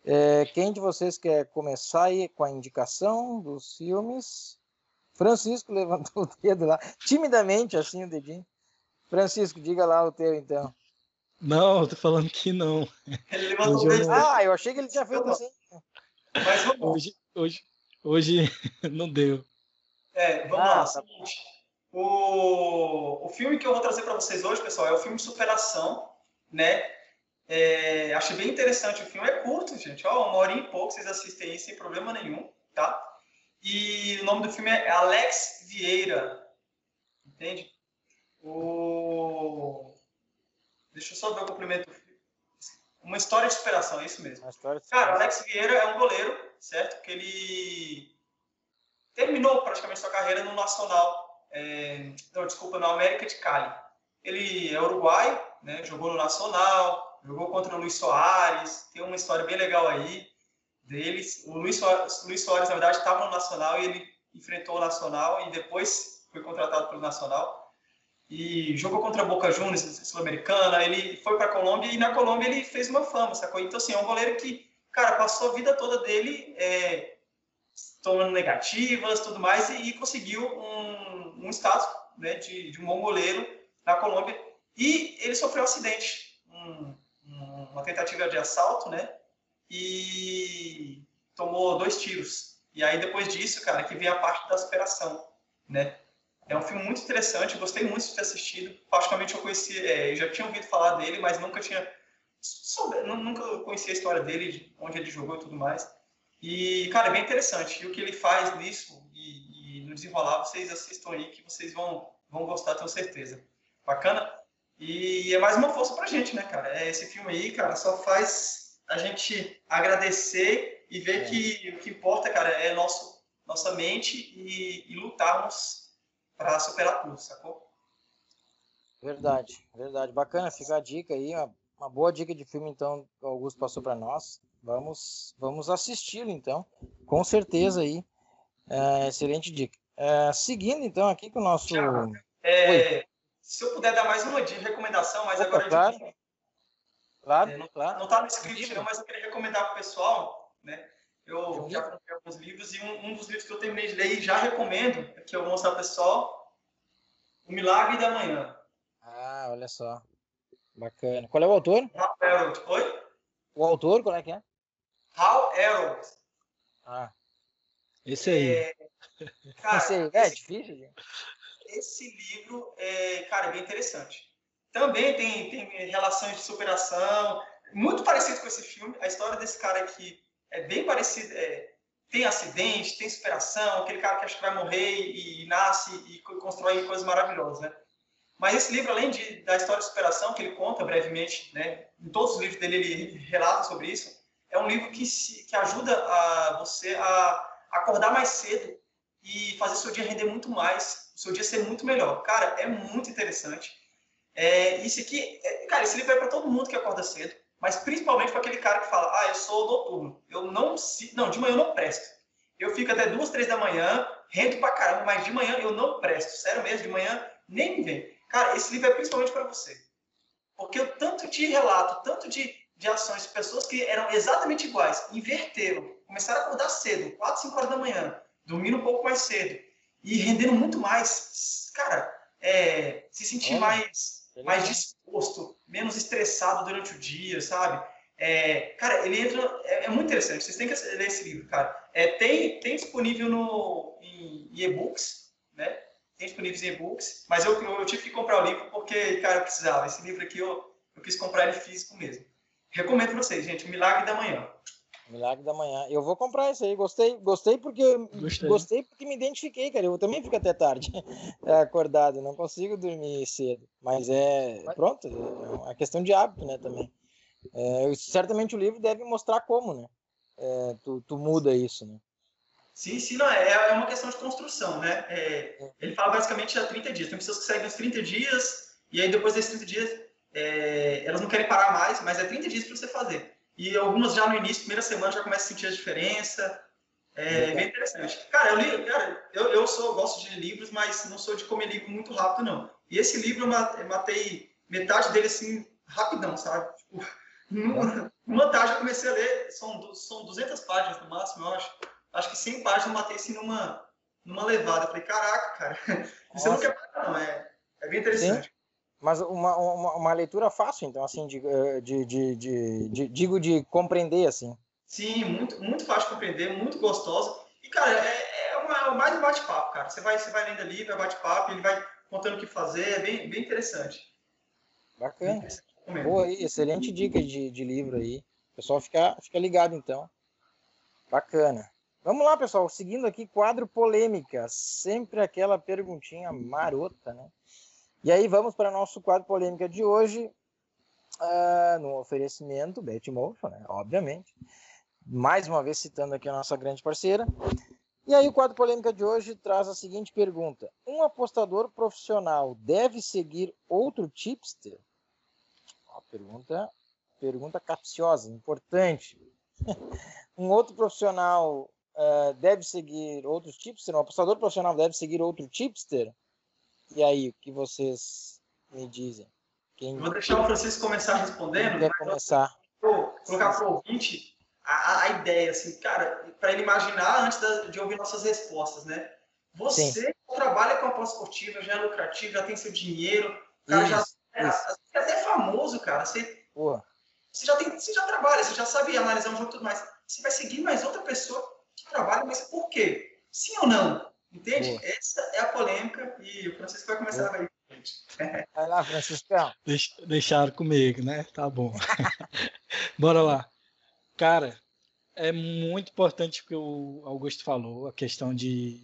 É, quem de vocês quer começar aí com a indicação dos filmes? Francisco (laughs) levantou o dedo lá, timidamente assim o dedinho. Francisco, diga lá o teu então. Não, eu tô falando que não. Ele levantou o dedo. Ah, eu achei que ele tinha feito assim. Mas vamos. Hoje, hoje, hoje (laughs) não deu. É, vamos ah, lá. Tá. O, o filme que eu vou trazer para vocês hoje, pessoal, é o filme Superação, né? É, achei bem interessante o filme, é curto, gente, ó, uma hora e pouco, vocês assistem aí sem problema nenhum, tá? E o nome do filme é Alex Vieira, entende? O... Deixa eu só ver o complemento. Uma história de superação, é isso mesmo. Cara, Alex Vieira é um goleiro, certo? Que ele terminou praticamente sua carreira no Nacional é, não, desculpa, no América de Cali. Ele é uruguaio, né, jogou no Nacional, jogou contra o Luiz Soares, tem uma história bem legal aí deles. O Luiz Soares, Luiz Soares na verdade, estava no Nacional e ele enfrentou o Nacional e depois foi contratado pelo Nacional e jogou contra a Boca Juniors, Sul-Americana, ele foi para a Colômbia e na Colômbia ele fez uma fama, sacou? Então, assim, é um goleiro que, cara, passou a vida toda dele é, tomando negativas, tudo mais, e, e conseguiu um, um status né, de, de, um bom goleiro na Colômbia. E ele sofreu um acidente, um, uma tentativa de assalto, né? E tomou dois tiros. E aí, depois disso, cara, que vem a parte da superação, né? É um filme muito interessante, gostei muito de ter assistido. Particularmente eu conheci, é, já tinha ouvido falar dele, mas nunca tinha soube, nunca conhecia a história dele, onde ele jogou e tudo mais. E, cara, é bem interessante. E o que ele faz nisso e, e no desenrolar, vocês assistam aí que vocês vão, vão gostar, tenho certeza. Bacana? E é mais uma força pra gente, né, cara? É, esse filme aí, cara, só faz a gente agradecer e ver é. que o que importa, cara, é nosso, nossa mente e, e lutarmos para superar tudo, sacou? Verdade, verdade. Bacana, fica a dica aí, uma, uma boa dica de filme, então, que o Augusto passou para nós. Vamos, vamos assisti-lo, então, com certeza aí. É, excelente dica. É, seguindo, então, aqui com o nosso. É, se eu puder dar mais uma dica, recomendação, mas Opa, agora. Claro, eu... claro, é, não, claro. Não está no script, não, mas eu queria recomendar para o pessoal, né? Eu já comprei alguns livros e um, um, dos livros que eu terminei de ler e já recomendo, que eu vou mostrar para o pessoal, O Milagre da Manhã. Ah, olha só. Bacana. Qual é o autor? Hal Harold. Oi? O autor, qual é que é? Hal Harold. Ah. Esse aí. É, (laughs) cara, esse aí. É esse, difícil, gente. Esse livro é, cara, bem interessante. Também tem, tem relações de superação, muito parecido com esse filme. A história desse cara aqui é bem parecido. É, tem acidente, tem superação, aquele cara que acha que vai morrer e, e nasce e constrói coisas maravilhosas, né? Mas esse livro, além de, da história de superação, que ele conta brevemente, né? Em todos os livros dele ele relata sobre isso. É um livro que, se, que ajuda a você a acordar mais cedo e fazer seu dia render muito mais, seu dia ser muito melhor. Cara, é muito interessante. É, isso aqui, é, cara, esse livro é para todo mundo que acorda cedo mas principalmente para aquele cara que fala, ah, eu sou noturno, eu não, não, de manhã eu não presto. Eu fico até duas, três da manhã, rendo pra caramba, mas de manhã eu não presto, sério mesmo, de manhã nem me vem. Cara, esse livro é principalmente para você. Porque o tanto de relato, tanto de, de ações de pessoas que eram exatamente iguais, inverteram, começaram a acordar cedo, 4, 5 horas da manhã, dormindo um pouco mais cedo, e rendendo muito mais, cara, é, se sentir mais mais disposto, menos estressado durante o dia, sabe? É, cara, ele entra. É, é, muito interessante. Vocês têm que ler esse livro, cara. É, tem, tem disponível no, em, e-books, né? Tem disponível em e-books, mas eu, eu, eu, tive que comprar o livro porque, cara, eu precisava. Esse livro aqui eu, eu quis comprar ele físico mesmo. Recomendo para vocês, gente. O Milagre da Manhã. Milagre da Manhã. Eu vou comprar esse aí. Gostei, gostei porque gostei, gostei porque me identifiquei, cara. Eu também fico até tarde (laughs) acordado, não consigo dormir cedo. Mas é pronto, é uma questão de hábito, né, também. É, certamente o livro deve mostrar como, né? É, tu, tu, muda isso, né? Sim, sim, não, é, é uma questão de construção, né? É, ele fala basicamente há 30 dias. Tem pessoas que seguem os 30 dias e aí depois desses 30 dias é, elas não querem parar mais, mas é 30 dias para você fazer. E algumas já no início, primeira semana, já começa a sentir a diferença. É bem interessante. Cara, eu, li, cara, eu, eu sou, gosto de livros, mas não sou de comer livro muito rápido, não. E esse livro eu matei metade dele assim, rapidão, sabe? Tipo, (laughs) numa, numa tarde eu comecei a ler, são, são 200 páginas no máximo, eu acho. Acho que 100 páginas eu matei assim numa, numa levada. Eu falei, caraca, cara, (laughs) isso não quer parar, não. É, é bem interessante. Sim. Mas uma, uma, uma, leitura fácil, então, assim, de, eh, de, de, de, de, digo de compreender, assim. Sim, muito, muito fácil de compreender, muito gostosa. E, cara, é, é, uma, é mais um bate-papo, cara. Você vai, você vai lendo ali, vai bate-papo, ele vai contando o que fazer, é bem, bem interessante. Bacana. Bem interessante. Boa, excelente dica de, de livro aí. O pessoal fica, fica ligado, então. Bacana. Vamos lá, pessoal. Seguindo aqui, quadro polêmica. Sempre aquela perguntinha marota, né? E aí vamos para nosso quadro polêmica de hoje, uh, no oferecimento Betmotion, né? obviamente. Mais uma vez citando aqui a nossa grande parceira. E aí o quadro polêmica de hoje traz a seguinte pergunta: Um apostador profissional deve seguir outro tipster? Uma pergunta, pergunta capciosa, importante. (laughs) um outro profissional uh, deve seguir outros tipster? Um apostador profissional deve seguir outro tipster? E aí, o que vocês me dizem? Quem... Vou deixar o Francisco começar respondendo. Quer começar? Vou colocar para o ouvinte a, a, ideia, assim, cara, para ele imaginar antes da, de ouvir nossas respostas, né? Você Sim. trabalha com a pós-esportiva, já é lucrativo, já tem seu dinheiro, cara, já é, é, até famoso, cara. Você, você, já tem, você já trabalha, você já sabe analisar um jogo e tudo mais. Você vai seguir mais outra pessoa que trabalha, mas por quê? Sim ou não? Entende? Essa é a polêmica e o Francisco vai começar aí. (laughs) Vai lá, Franciscão. Deixa, deixaram comigo, né? Tá bom. (laughs) Bora lá. Cara, é muito importante o que o Augusto falou, a questão de.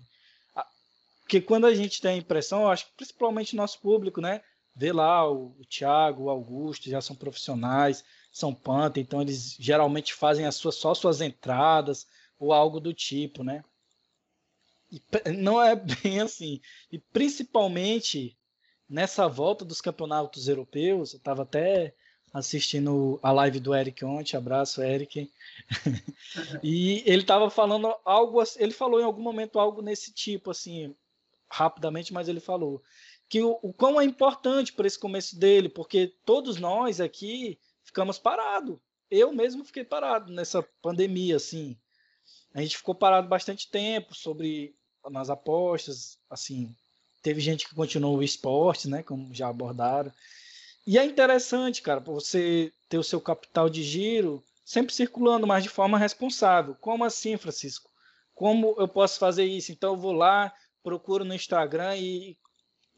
Porque quando a gente tem a impressão, eu acho que principalmente nosso público, né? Vê lá o, o Thiago, o Augusto, já são profissionais, são panta, então eles geralmente fazem as suas, só suas entradas ou algo do tipo, né? E não é bem assim. E principalmente nessa volta dos campeonatos europeus, eu estava até assistindo a live do Eric ontem, abraço Eric, (laughs) e ele estava falando algo, ele falou em algum momento algo nesse tipo, assim, rapidamente, mas ele falou que o, o quão é importante para esse começo dele, porque todos nós aqui ficamos parados, eu mesmo fiquei parado nessa pandemia, assim, a gente ficou parado bastante tempo sobre nas apostas, assim, teve gente que continuou o esporte, né, como já abordaram. E é interessante, cara, você ter o seu capital de giro sempre circulando, mas de forma responsável. Como assim, Francisco? Como eu posso fazer isso? Então eu vou lá, procuro no Instagram e,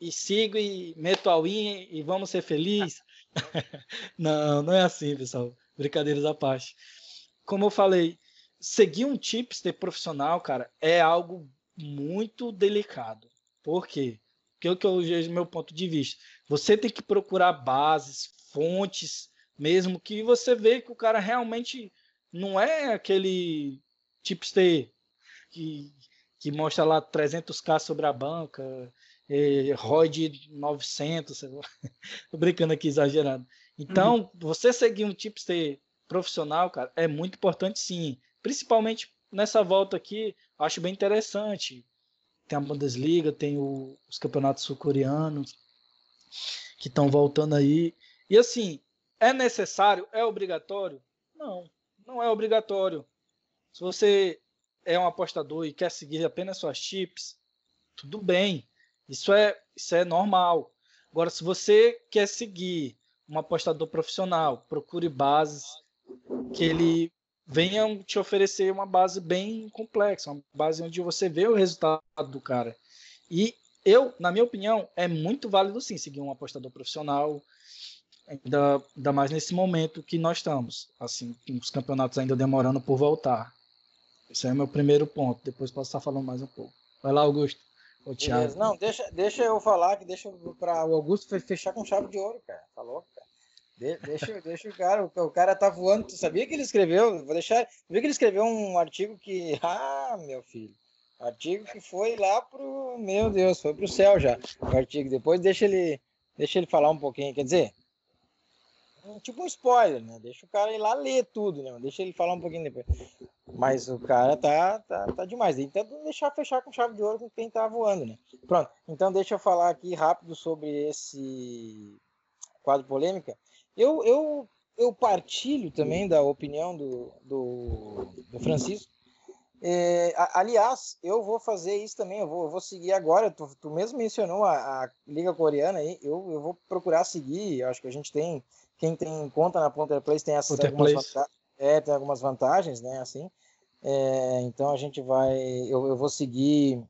e sigo e meto a win e vamos ser felizes? (laughs) não, não é assim, pessoal. Brincadeiras à parte. Como eu falei, seguir um tipster profissional, cara, é algo muito delicado. Por quê? Porque o que eu vejo meu ponto de vista. Você tem que procurar bases, fontes, mesmo que você vê que o cara realmente não é aquele tipster que, que mostra lá 300k sobre a banca, é, ROI de 900, tô brincando aqui exagerado. Então, uhum. você seguir um tipster profissional, cara, é muito importante sim, principalmente nessa volta aqui, acho bem interessante tem a Bundesliga, tem o, os campeonatos sul-coreanos que estão voltando aí. E assim, é necessário? É obrigatório? Não, não é obrigatório. Se você é um apostador e quer seguir apenas suas chips, tudo bem. Isso é, isso é normal. Agora, se você quer seguir um apostador profissional, procure bases que ele venham te oferecer uma base bem complexa, uma base onde você vê o resultado do cara. E eu, na minha opinião, é muito válido sim seguir um apostador profissional, ainda, ainda mais nesse momento que nós estamos, assim, os campeonatos ainda demorando por voltar. Esse é o meu primeiro ponto, depois posso estar falando mais um pouco. Vai lá, Augusto. O Thiago. Não, deixa, deixa eu falar que deixa para o Augusto fechar com chave de ouro, cara. Falou, tá cara. De, deixa, deixa o cara, o, o, cara tá voando. Tu sabia que ele escreveu? Vou deixar. Viu que ele escreveu um artigo que. (laughs) Ah, meu filho. Artigo que foi lá pro. Meu Deus, foi pro céu já. O artigo. Depois deixa ele. Deixa ele falar um pouquinho. Quer dizer. Tipo um spoiler, né? Deixa o cara ir lá ler tudo, né? Deixa ele falar um pouquinho depois. Mas o cara tá, tá, tá demais. Então deixar fechar com chave de ouro com quem tá voando, né? Pronto. Então deixa eu falar aqui rápido sobre esse quadro polêmica. Eu, eu, eu partilho também da opinião do, do, do Francisco. É, aliás, eu vou fazer isso também, eu vou, eu vou seguir agora. Tu, tu mesmo mencionou a, a, Liga Coreana aí, eu, eu vou procurar seguir. Acho que a gente tem, quem tem conta na Ponta Place tem essas algumas, é, tem algumas vantagens, né? Assim, é, então a gente vai, eu, eu vou seguir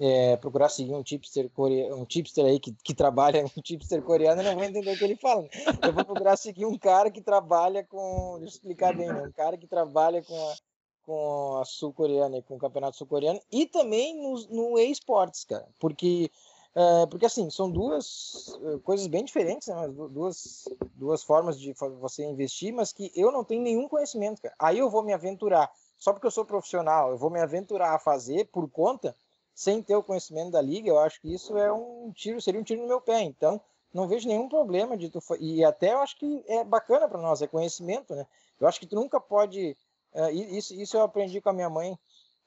é, procurar seguir um tipster, coreano, um tipster aí que, que trabalha, um tipster coreano, não vou entender o que ele fala. Eu vou procurar seguir um cara que trabalha com, deixa eu explicar bem, né? um cara que trabalha com a, com a sul-coreana, com o campeonato sul-coreano, e também no, no esportes, cara, porque é, porque assim, são duas é, coisas bem diferentes, né? duas, duas formas de você investir, mas que eu não tenho nenhum conhecimento, cara. Aí eu vou me aventurar só porque eu sou profissional, eu vou me aventurar a fazer por conta, sem ter o conhecimento da liga, eu acho que isso é um tiro, seria um tiro no meu pé. Então, não vejo nenhum problema de tu e até eu acho que é bacana para nós, é conhecimento, né? Eu acho que tu nunca pode uh, isso, isso eu aprendi com a minha mãe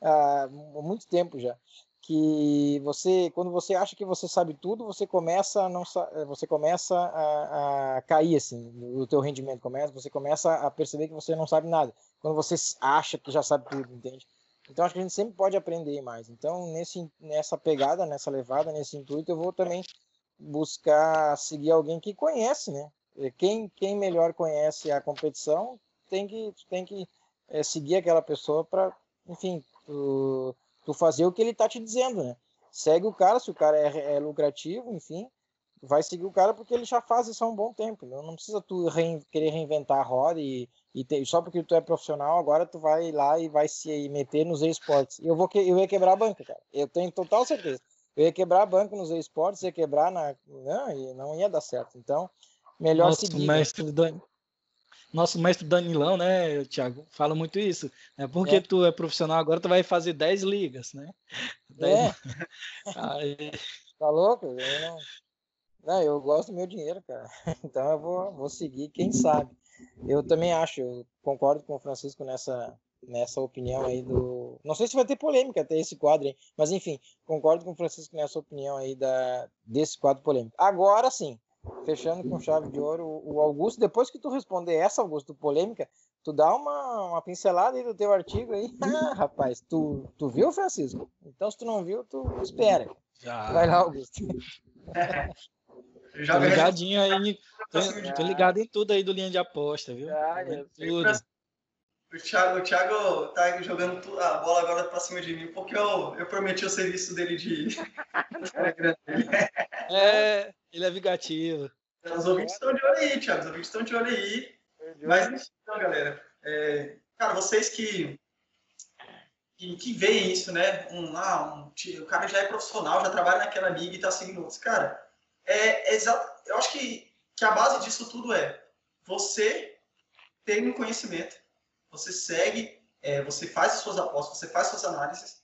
há muito tempo já que você quando você acha que você sabe tudo você começa a não você começa a, a, cair assim o teu rendimento começa você começa a perceber que você não sabe nada quando você acha que já sabe tudo entende então acho que a gente sempre pode aprender mais então nesse nessa pegada nessa levada nesse intuito eu vou também buscar seguir alguém que conhece né quem quem melhor conhece a competição tem que tem que é, seguir aquela pessoa para enfim tu, tu fazer o que ele tá te dizendo, né? Segue o cara, se o cara é, é lucrativo, enfim, vai seguir o cara porque ele já faz isso há um bom tempo. Não, não precisa tu rein, querer reinventar a roda e, e ter, só porque tu é profissional, agora tu vai lá e vai se meter nos esportes. Eu vou que, eu ia quebrar a banca, cara. Eu tenho total certeza. Eu ia quebrar a banca nos esportes, ia quebrar na. Não, não ia dar certo. Então, melhor Nossa, seguir. Mestre né? Dani, nosso mestre Danilão, né, Thiago, fala muito isso. Né? Porque é. tu é profissional agora, tu vai fazer 10 ligas, né? 10... É. (laughs) Aí... Tá louco? Eu não... não, eu gosto do meu dinheiro, cara. (laughs) Então eu vou, vou seguir, quem sabe. Eu também acho, eu concordo com o Francisco nessa, nessa opinião aí do. Não sei se vai ter polêmica até esse quadro, hein? mas enfim, concordo com o Francisco nessa opinião aí da, desse quadro polêmico. Agora sim, fechando com chave de ouro, o Augusto, depois que tu responder essa, Augusto, polêmica, tu dá uma, uma pincelada aí do teu artigo aí. (laughs) Ah, rapaz, tu, tu viu, Francisco? Então, se tu não viu, tu espera. Já. Vai lá, Augusto. (laughs) Já tô ligadinho aí, tô, tô, ligado em tudo aí do linha de aposta, viu? Já, tudo. O Thiago, o Thiago tá jogando a bola agora pra cima de mim, porque eu, eu prometi o serviço dele de. (laughs) é, ele é vingativo. Os ouvintes estão de olho aí, Thiago. Os ouvintes estão de olho aí. Mas então, galera, é, cara, vocês que, que, que veem isso, né? Um, ah, um, o cara já é profissional, já trabalha naquela liga e tá seguindo outros. Cara, é, é exato. Eu acho que, que a base disso tudo é você ter um conhecimento, você segue, é, você faz as suas apostas, você faz suas análises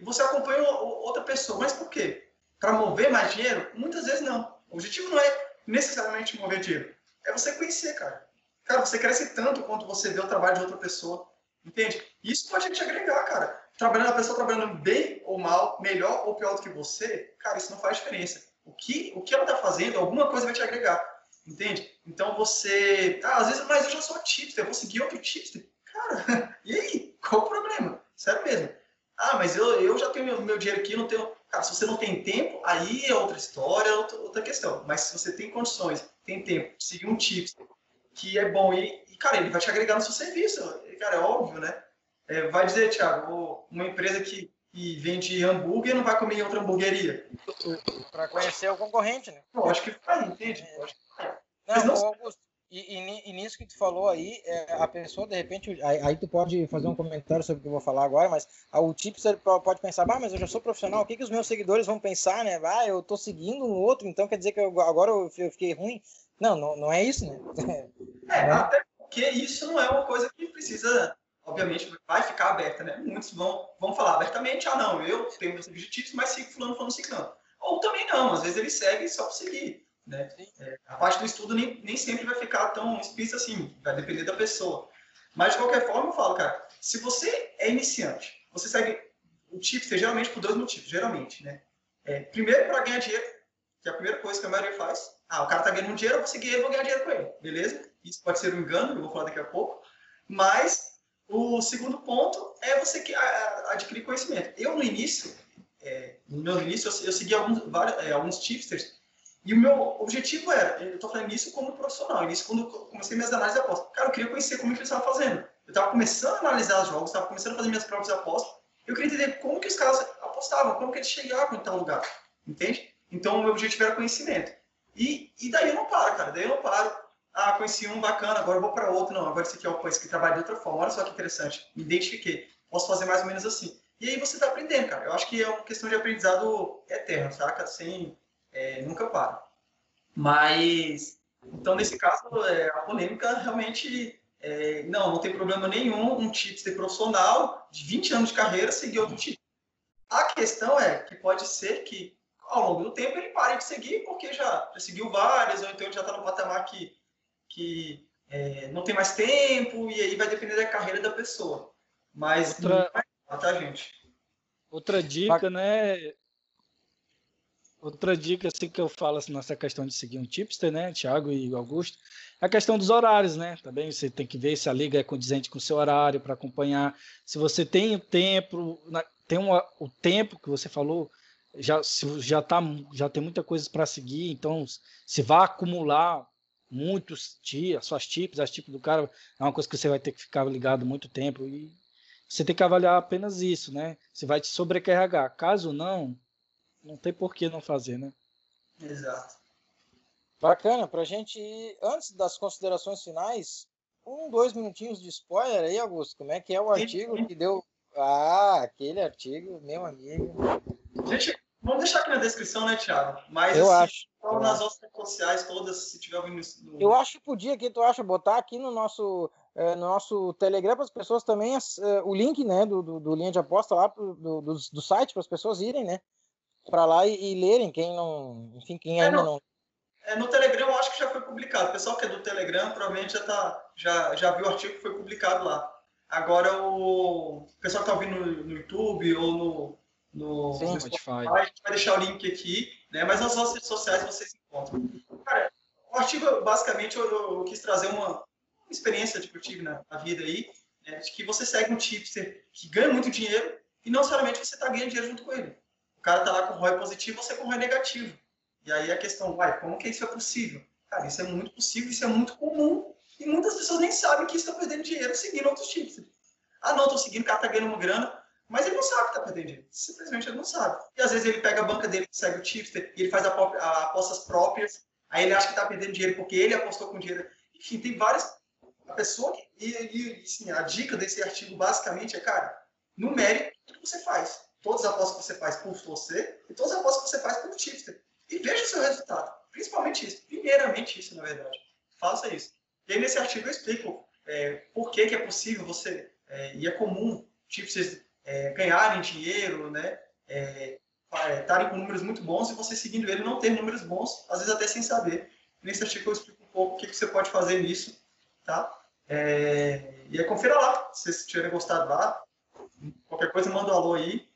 e você acompanha outra pessoa. Mas por quê? Para mover mais dinheiro? Muitas vezes não. O objetivo não é necessariamente mover dinheiro. É você conhecer, cara. Cara, você cresce tanto quanto você vê o trabalho de outra pessoa. Entende? Isso pode te agregar, cara. Trabalhando a pessoa trabalhando bem ou mal, melhor ou pior do que você, cara, isso não faz diferença. O que, o que ela tá fazendo, alguma coisa vai te agregar. Entende? Então você. Ah, às vezes, mas eu já sou tipster, eu vou seguir outro tipster. Cara, (laughs) e aí? Qual o problema? Sério mesmo. Ah, mas eu, eu já tenho meu, meu dinheiro aqui, não tenho. Cara, se você não tem tempo, aí é outra história, outra, outra questão. Mas se você tem condições, tem tempo, seguir um tip que é bom e, e, cara, ele vai te agregar no seu serviço. Cara, é óbvio, né? É, vai dizer, Thiago, uma empresa que, que vende hambúrguer não vai comer em outra hamburgueria. Para conhecer o concorrente, né? Eu acho que vai, entende? Que vai. Não, não... Augusto, e, e, e, nisso que tu falou aí, é, a pessoa, de repente, aí, aí, tu pode fazer um comentário sobre o que eu vou falar agora, mas a, o tipster pode pensar, ah, mas eu já sou profissional, o que, que os meus seguidores vão pensar, né? Ah, eu tô seguindo um outro, então quer dizer que eu, agora eu, eu fiquei ruim? Não, não, não é isso, né? É, (laughs) até porque isso não é uma coisa que precisa, obviamente, vai ficar aberta, né? Muitos vão, vão falar abertamente, ah, não, eu tenho meus objetivos, mas sigo fulano, fulano, ciclano. Ou também não, às vezes ele segue só por seguir. Né? É, a parte do estudo nem, nem sempre vai ficar tão explícita assim, vai depender da pessoa. Mas, de qualquer forma, eu falo, cara, se você é iniciante, você segue o tipster geralmente por dois motivos, geralmente, né? É, primeiro, para ganhar dinheiro, que é a primeira coisa que a maioria faz. Ah, o cara tá ganhando dinheiro, eu vou seguir ele, vou ganhar dinheiro com ele, beleza? Isso pode ser um engano, eu vou falar daqui a pouco. Mas, o segundo ponto é você que, adquirir conhecimento. Eu, no início, é, no meu início, eu, eu segui alguns, vários, é, alguns tipsters e o meu objetivo era, eu estou falando isso como profissional, isso quando eu comecei minhas análises de apostas. Cara, eu queria conhecer como que eles estavam fazendo. Eu estava começando a analisar os jogos, estava começando a fazer minhas próprias apostas. Eu queria entender como que os caras apostavam, como que eles chegavam em tal lugar, entende? Então, o meu objetivo era conhecimento. E, e daí eu não paro, cara, daí eu não paro. Ah, conheci um bacana, agora eu vou para outro. Não, agora esse aqui é o esse que trabalha de outra forma. Olha só que interessante, me identifiquei. Posso fazer mais ou menos assim. E aí você está aprendendo, cara. Eu acho que é uma questão de aprendizado eterno, saca? Sem é, nunca para. Mas, então, nesse caso, é, a polêmica realmente é, não, não tem problema nenhum um tipster profissional de 20 anos de carreira seguir outro tipo. A questão é que pode ser que ao longo do tempo ele pare de seguir porque já, já seguiu várias, ou então já está no patamar que, que é, não tem mais tempo, e aí vai depender da carreira da pessoa. Mas outra, não tá, gente? Outra dica, né? Outra dica assim que eu falo assim, nessa questão de seguir um tipster, né, Thiago e Augusto, é a questão dos horários, né? Também você tem que ver se a liga é condizente com o seu horário para acompanhar. Se você tem o tempo, tem uma, o tempo que você falou, já se já tá já tem muita coisa para seguir, então se vai acumular muitos tips, suas tips, as tips do cara, é uma coisa que você vai ter que ficar ligado muito tempo e você tem que avaliar apenas isso, né? Se vai te sobrecarregar. Caso não, não tem por que não fazer, né? Exato. Bacana, para a gente ir, antes das considerações finais, um, dois minutinhos de spoiler aí, Augusto. Como é que é o artigo que deu. Ah, aquele artigo, meu amigo. Gente, vamos deixar aqui na descrição, né, Thiago? Mas eu assim, acho. Nas redes sociais todas, se tiver ouvindo isso. No... Eu acho que podia aqui, tu acha, botar aqui no nosso, é, no nosso Telegram para as pessoas também é, o link, né, do, do, do, linha de aposta lá pro, do, do, do site para as pessoas irem, né? para lá e, e, lerem, quem não, enfim, quem é, ainda no, não. É, no Telegram eu acho que já foi publicado. O pessoal que é do Telegram provavelmente já, tá, já, já viu o artigo que foi publicado lá. Agora o pessoal que está ouvindo no, no, YouTube ou no, no, Sim, no Spotify, a gente vai deixar o link aqui, né? Mas nas nossas redes sociais vocês encontram. Cara, o artigo basicamente eu, eu quis trazer uma, experiência que eu tive na, na vida aí, né? de que você segue um tipster que ganha muito dinheiro e não necessariamente você está ganhando dinheiro junto com ele o cara tá lá com ROI positivo, você com ROI negativo. E aí a questão, vai, como que isso é possível? Cara, isso é muito possível, isso é muito comum, e muitas pessoas nem sabem que estão perdendo dinheiro seguindo outros tipos. Ah, não, estou seguindo, o cara tá ganhando uma grana, mas ele não sabe que tá perdendo dinheiro. Simplesmente ele não sabe. E às vezes ele pega a banca dele, segue o tipster, e ele faz apostas próprias, aí ele acha que tá perdendo dinheiro porque ele apostou com dinheiro. Enfim, tem várias... A pessoa que... E, e assim, a dica desse artigo basicamente é, cara, numere tudo que você faz todas as apostas que você faz por você e todas as apostas que você faz por tipster. E veja o seu resultado. Principalmente isso. Primeiramente isso, na verdade. Faça isso. E aí, nesse artigo, eu explico é, por que, que é possível você, é, e é comum, tipsters é, ganharem dinheiro, né? É, é, estarem com números muito bons e você seguindo ele não ter números bons, às vezes até sem saber. Nesse artigo eu explico um pouco o que, que você pode fazer nisso, tá? É, e aí confira lá, se vocês tiverem gostado lá. Qualquer coisa, manda um alô aí.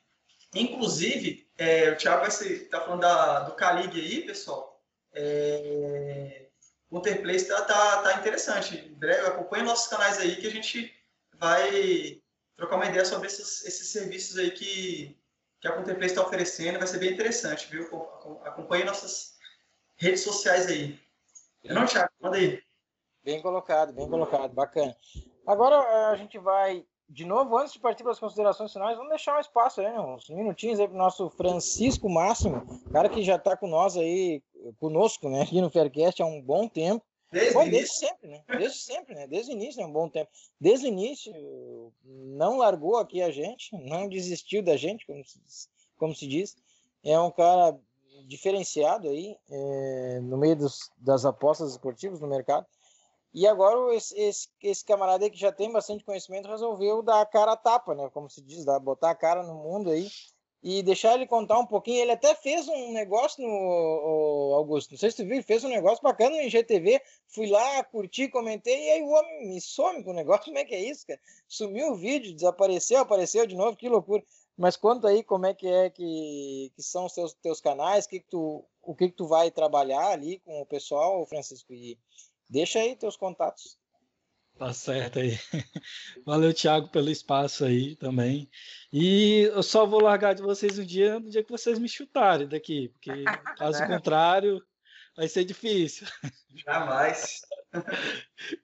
Inclusive, é, o Thiago estar tá falando da, do Calig aí, pessoal. É, o Interplay está tá, tá interessante. Acompanhe nossos canais aí que a gente vai trocar uma ideia sobre esses, esses serviços aí que, que a Contemplay está oferecendo. Vai ser bem interessante, viu? Acompanhe nossas redes sociais aí. Não, Thiago? Manda aí. Bem colocado, bem colocado. Bacana. Agora a gente vai de novo, antes de partir para as considerações finais, vamos deixar um espaço aí, uns minutinhos aí para o nosso Francisco Máximo, cara que já está com nós aí, conosco, né, aqui no Faircast há um bom tempo. Desde, bom, desde sempre, né? Desde sempre, né? Desde o início, é né? um bom tempo. Desde o início, não largou aqui a gente, não desistiu da gente, como se, como se diz. É um cara diferenciado aí é, no meio dos, das apostas esportivas no mercado. E agora esse, esse, esse, camarada aí que já tem bastante conhecimento resolveu dar a cara a tapa, né? Como se diz, dar, botar a cara no mundo aí e deixar ele contar um pouquinho. Ele até fez um negócio no Augusto, não sei se tu viu, fez um negócio bacana no IGTV. Fui lá, curti, comentei, e aí o homem me some com o negócio. (laughs) Como é que é isso, cara? Sumiu o vídeo, desapareceu, apareceu de novo, que loucura. Mas conta aí como é que é que, que são os teus, teus canais, que que tu, o que, que tu vai trabalhar ali com o pessoal, Francisco, e Deixa aí teus contatos. Tá certo aí. (laughs) Valeu, Thiago, pelo espaço aí também. E eu só vou largar de vocês um dia no dia que vocês me chutarem daqui, porque (laughs) caso contrário vai ser difícil. Jamais. (laughs)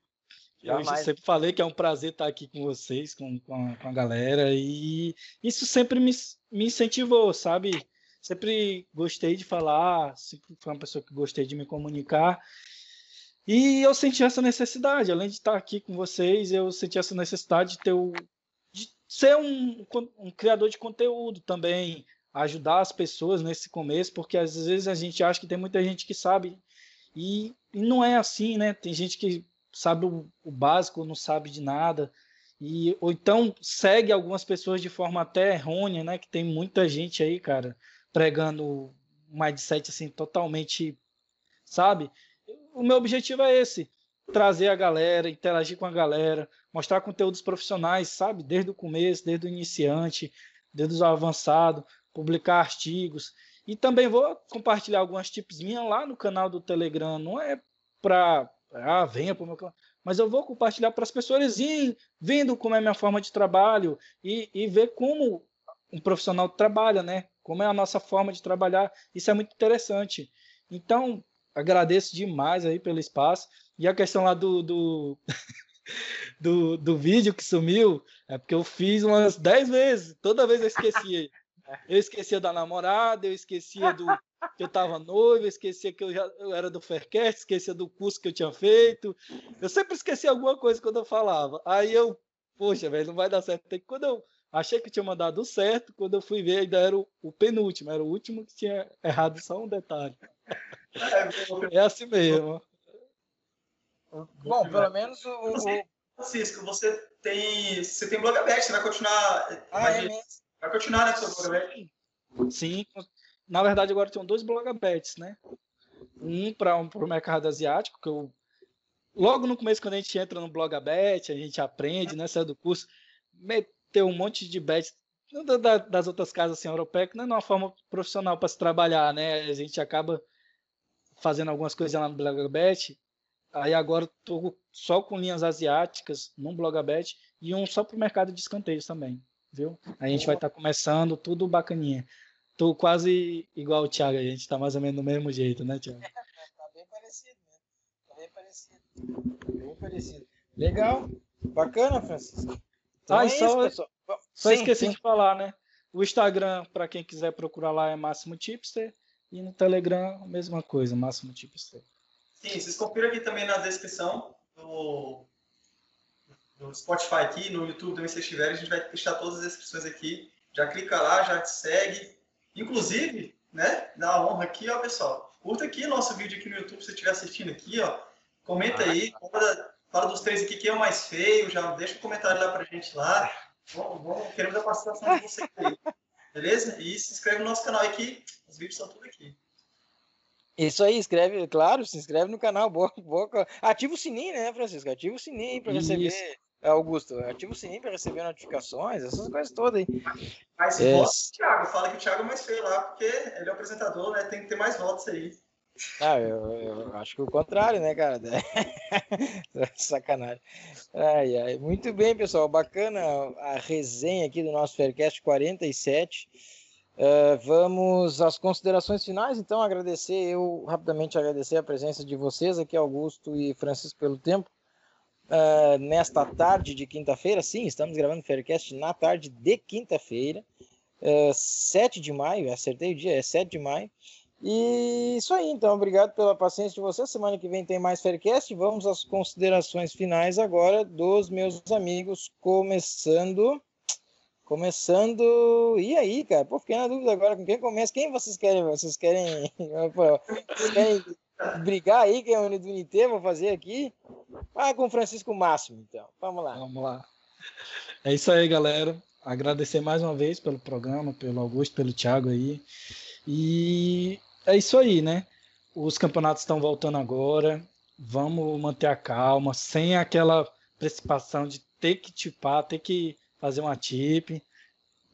Eu Jamais. sempre falei que é um prazer estar aqui com vocês, com, com, a, com a galera, e isso sempre me, me incentivou, sabe? Sempre gostei de falar, sempre fui uma pessoa que gostei de me comunicar, e eu senti essa necessidade, além de estar aqui com vocês, eu senti essa necessidade de ter o, de ser um, um criador de conteúdo também, ajudar as pessoas nesse começo, porque às vezes a gente acha que tem muita gente que sabe e, e não é assim, né? Tem gente que sabe o, o básico, não sabe de nada. E, ou então segue algumas pessoas de forma até errônea, né? Que tem muita gente aí, cara, pregando mindset assim totalmente, sabe? O meu objetivo é esse, trazer a galera, interagir com a galera, mostrar conteúdos profissionais, sabe? Desde o começo, desde o iniciante, desde o avançado, publicar artigos. E também vou compartilhar algumas tips minhas lá no canal do Telegram. Não é para ah, venha para o meu canal, mas eu vou compartilhar para as pessoas irem vendo como é a minha forma de trabalho e, e ver como um profissional trabalha, né? Como é a nossa forma de trabalhar. Isso é muito interessante. Então, agradeço demais aí pelo espaço. E a questão lá do, do, (laughs) do, do, vídeo que sumiu, é porque eu fiz umas 10 vezes. Toda vez eu esquecia. (laughs) Eu esquecia da namorada, eu esquecia do que eu estava noivo, eu esquecia que eu já eu era do Faircast, esquecia do curso que eu tinha feito. Eu sempre esquecia alguma coisa quando eu falava. Aí eu, poxa, velho, não vai dar certo. E quando eu achei que tinha mandado certo, quando eu fui ver, ainda era o, o penúltimo, era o último que tinha errado só um detalhe. É, é assim mesmo. Bom, pelo menos o, o... Francisco, você tem você tem blogabet, você vai continuar ah, é vai, vai continuar né, seu blogabet? Sim, na verdade agora tem dois blogabets, né? Um para um, o mercado asiático, que eu logo no começo quando a gente entra no blogabet, a gente aprende, né, sai do curso, meter um monte de bets das outras casas assim, europeias, não é uma forma profissional para se trabalhar, né? A gente acaba fazendo algumas coisas lá no blogabet Aí agora estou só com linhas asiáticas num Blogabet e um só para o mercado de escanteios também, viu? A gente vai estar tá começando tudo bacaninha. Tô quase igual o Thiago, a gente está mais ou menos do mesmo jeito, né, Thiago? (laughs) tá bem parecido, né? Tá bem parecido. Bem parecido. Legal, bacana, Francisco. Então ah, é só, isso, só sim, esqueci sim. de falar, né? O Instagram, para quem quiser procurar lá, é Máximo Tipster. E no Telegram, a mesma coisa, Máximo Tipster. Sim, vocês confiram aqui também na descrição do, do Spotify aqui, no YouTube também, se vocês tiverem, a gente vai deixar todas as descrições aqui. Já clica lá, já te segue. Inclusive, né, dá a honra aqui, ó, pessoal. Curta aqui nosso vídeo aqui no YouTube, se você estiver assistindo aqui, ó. Comenta aí, fala, fala dos três aqui, quem é o mais feio, já deixa um comentário lá pra gente lá. Vamos, vamos, queremos a participação de vocês aí. Beleza? E se inscreve no nosso canal aqui, os vídeos são tudo aqui. Isso aí, inscreve, claro, se inscreve no canal, boa, boa. Ativa o sininho, né, Francisco? Ativa o sininho para receber. É, Augusto, ativa o sininho para receber notificações, essas coisas todas aí. Mas é. vota o Thiago, fala que o Thiago é mais feio lá, porque ele é o apresentador, né? Tem que ter mais votos aí. Ah, eu, eu acho que o contrário, né, cara? (laughs) Sacanagem. Ai, ai. Muito bem, pessoal. Bacana a resenha aqui do nosso Faircast 47. Uh, vamos às considerações finais, então agradecer, eu rapidamente agradecer a presença de vocês aqui, Augusto e Francisco, pelo tempo. Uh, nesta tarde de quinta-feira, sim, estamos gravando o Faircast na tarde de quinta-feira, uh, ah, 7 de maio, acertei o dia, é 7 de maio. E isso aí, então, obrigado pela paciência de vocês. Semana que vem tem mais Faircast. Vamos às considerações finais agora dos meus amigos, começando Começando. E aí, cara? Pô, fiquei na dúvida agora com quem começa. Quem vocês querem? Vocês querem. (laughs) vocês querem brigar aí? Quem é o do? Vou fazer aqui. Ah, com o Francisco Máximo, então. Vamos lá. Vamos lá. É isso aí, galera. Agradecer mais uma vez pelo programa, pelo Augusto, pelo Thiago aí. E é isso aí, né? Os campeonatos estão voltando agora. Vamos manter a calma, sem aquela precipitação de ter que tipar, ter que fazer uma tip.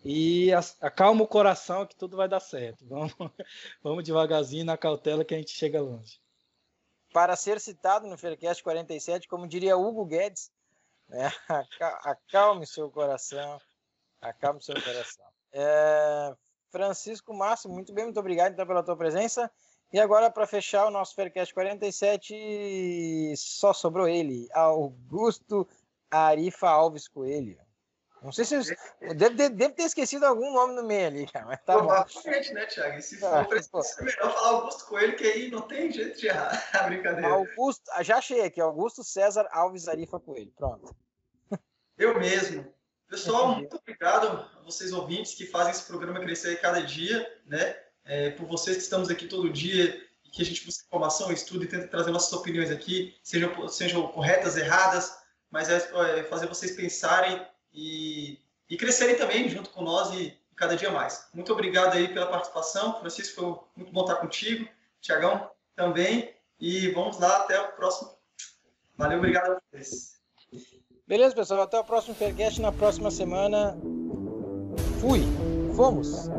E acalma o coração que tudo vai dar certo. (laughs) Vamos, vamos devagarzinho na cautela que a gente chega longe. Para ser citado no Faircast 47, como diria Hugo Guedes, né? (laughs) acalme seu coração. Acalme seu coração. É, Francisco Márcio, muito bem, muito obrigado então pela tua presença. E agora, para fechar o nosso Faircast 47, só sobrou ele, Augusto Arifa Alves Coelho. Não sei se. Deve, deve, deve, ter esquecido algum nome no meio ali, cara. Mas tá Provavelmente, né, Thiago? E se ah, for é melhor falar Augusto Coelho, que aí não tem jeito de errar (laughs) a brincadeira. Augusto, ah, já achei aqui, Augusto César Alves Arifa Coelho. Pronto. Eu mesmo. Pessoal, muito obrigado a vocês ouvintes que fazem esse programa crescer cada dia, né? É, por vocês que estamos aqui todo dia e que a gente busca informação, estuda e tenta trazer nossas opiniões aqui, sejam, sejam corretas, erradas, mas é, é fazer vocês pensarem e, e crescerem também junto com nós e cada dia mais. Muito obrigado aí pela participação. Francisco, foi muito bom estar contigo. Tiagão também. E vamos lá, até o próximo. Valeu, obrigado a vocês. Beleza, pessoal. Até o próximo Faircast na próxima semana. Fui. Fomos.